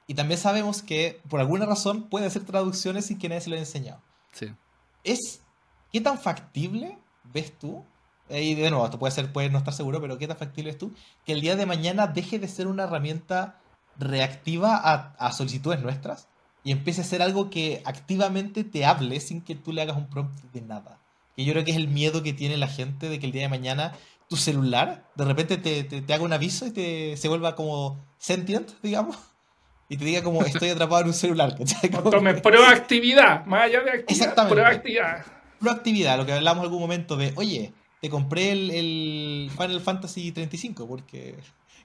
Y también sabemos que por alguna razón puede hacer traducciones sin que nadie se lo haya enseñado. Sí. ¿Es qué tan factible ves tú? eh, Y de nuevo, esto puede ser, puede no estar seguro, pero ¿qué tan factible ves tú? Que el día de mañana deje de ser una herramienta reactiva a, a solicitudes nuestras y empiece a ser algo que activamente te hable sin que tú le hagas un prompt de nada. Que yo creo que es el miedo que tiene la gente de que el día de mañana tu celular de repente te, te, te haga un aviso y te, se vuelva como sentient, digamos, y te diga como estoy atrapado en un celular. Como tome proactividad, más allá de actividad, Exactamente. proactividad. proactividad, lo que hablamos en algún momento de, oye, te compré el, el Final Fantasy 35 porque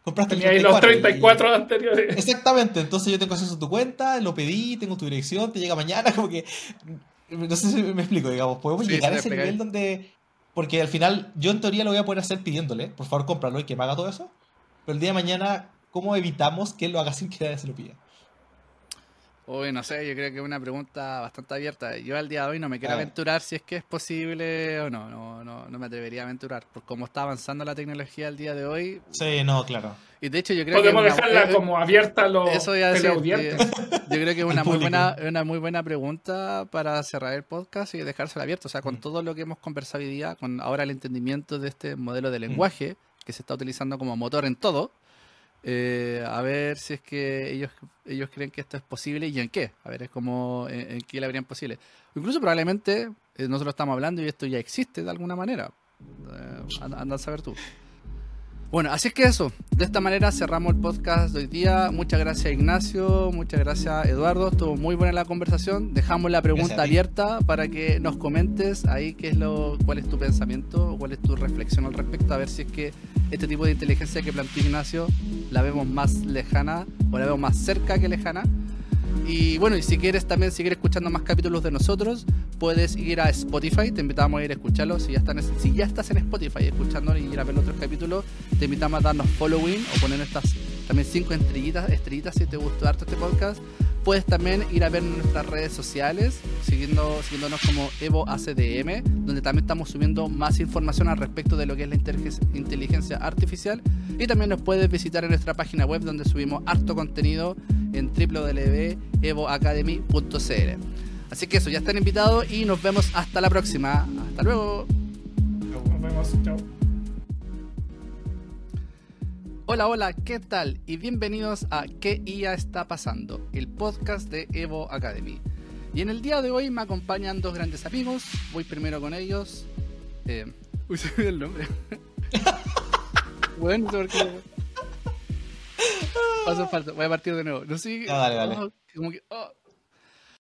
compraste Tenía ahí el los 34. 34 anteriores. Exactamente, entonces yo tengo acceso a tu cuenta, lo pedí, tengo tu dirección, te llega mañana, [LAUGHS] como que... No sé si me explico, digamos, podemos Sí, llegar a ese nivel donde... Porque al final yo en teoría lo voy a poder hacer pidiéndole, por favor cómpralo y que me haga todo eso, pero el día de mañana, ¿cómo evitamos que él lo haga sin que nadie se lo pida? Uy, no sé, yo creo que es una pregunta bastante abierta. Yo al día de hoy no me quiero aventurar si es que es posible o no. No, no, no me atrevería a aventurar. Por cómo está avanzando la tecnología al día de hoy. Sí, no, claro. Y de hecho yo creo Podemos que... una- dejarla como abierta a los Eso decir, eh, Yo creo que es una [LAUGHS] muy buena, una muy buena pregunta para cerrar el podcast y dejársela abierto. O sea, con Mm. todo lo que hemos conversado hoy día, con ahora el entendimiento de este modelo Mm. de lenguaje que se está utilizando como motor en todo, eh, a ver si es que ellos, ellos creen que esto es posible y en qué. A ver, es como en, en qué le habrían posible. Incluso probablemente eh, nosotros estamos hablando y esto ya existe de alguna manera. Eh, anda a saber tú. Bueno, así es que eso. De esta manera cerramos el podcast de hoy día. Muchas gracias Ignacio, muchas gracias Eduardo. Estuvo muy buena la conversación. Dejamos la pregunta abierta para que nos comentes ahí qué es lo, cuál es tu pensamiento, cuál es tu reflexión al respecto, a ver si es que este tipo de inteligencia que planteó Ignacio la vemos más lejana o la vemos más cerca que lejana. Y bueno, y si quieres también seguir escuchando más capítulos de nosotros, puedes ir a Spotify, te invitamos a ir a escucharlos. Si ya, están, si ya estás en Spotify escuchando y ir a ver otros capítulos, te invitamos a darnos following o poner estas también cinco estrellitas, estrellitas si te gustó harto este podcast. Puedes también ir a ver nuestras redes sociales, siguiendo, siguiéndonos como Evo ACDM, donde también estamos subiendo más información al respecto de lo que es la inteligencia- inteligencia artificial. Y también nos puedes visitar en nuestra página web, donde subimos harto contenido en www.evoacademy.cl. Así que eso, ya están invitados y nos vemos hasta la próxima. Hasta luego. Nos vemos. Chao. Hola, hola, ¿qué tal? Y bienvenidos a ¿Qué IA está pasando? El podcast de Evo Academy. Y en el día de hoy me acompañan dos grandes amigos. Voy primero con ellos. Eh, uy, se me olvidó el nombre. [LAUGHS] bueno, no sé por qué. Paso falso. Voy a partir de nuevo. No sé. Ya, dale, dale. oh, como que, oh,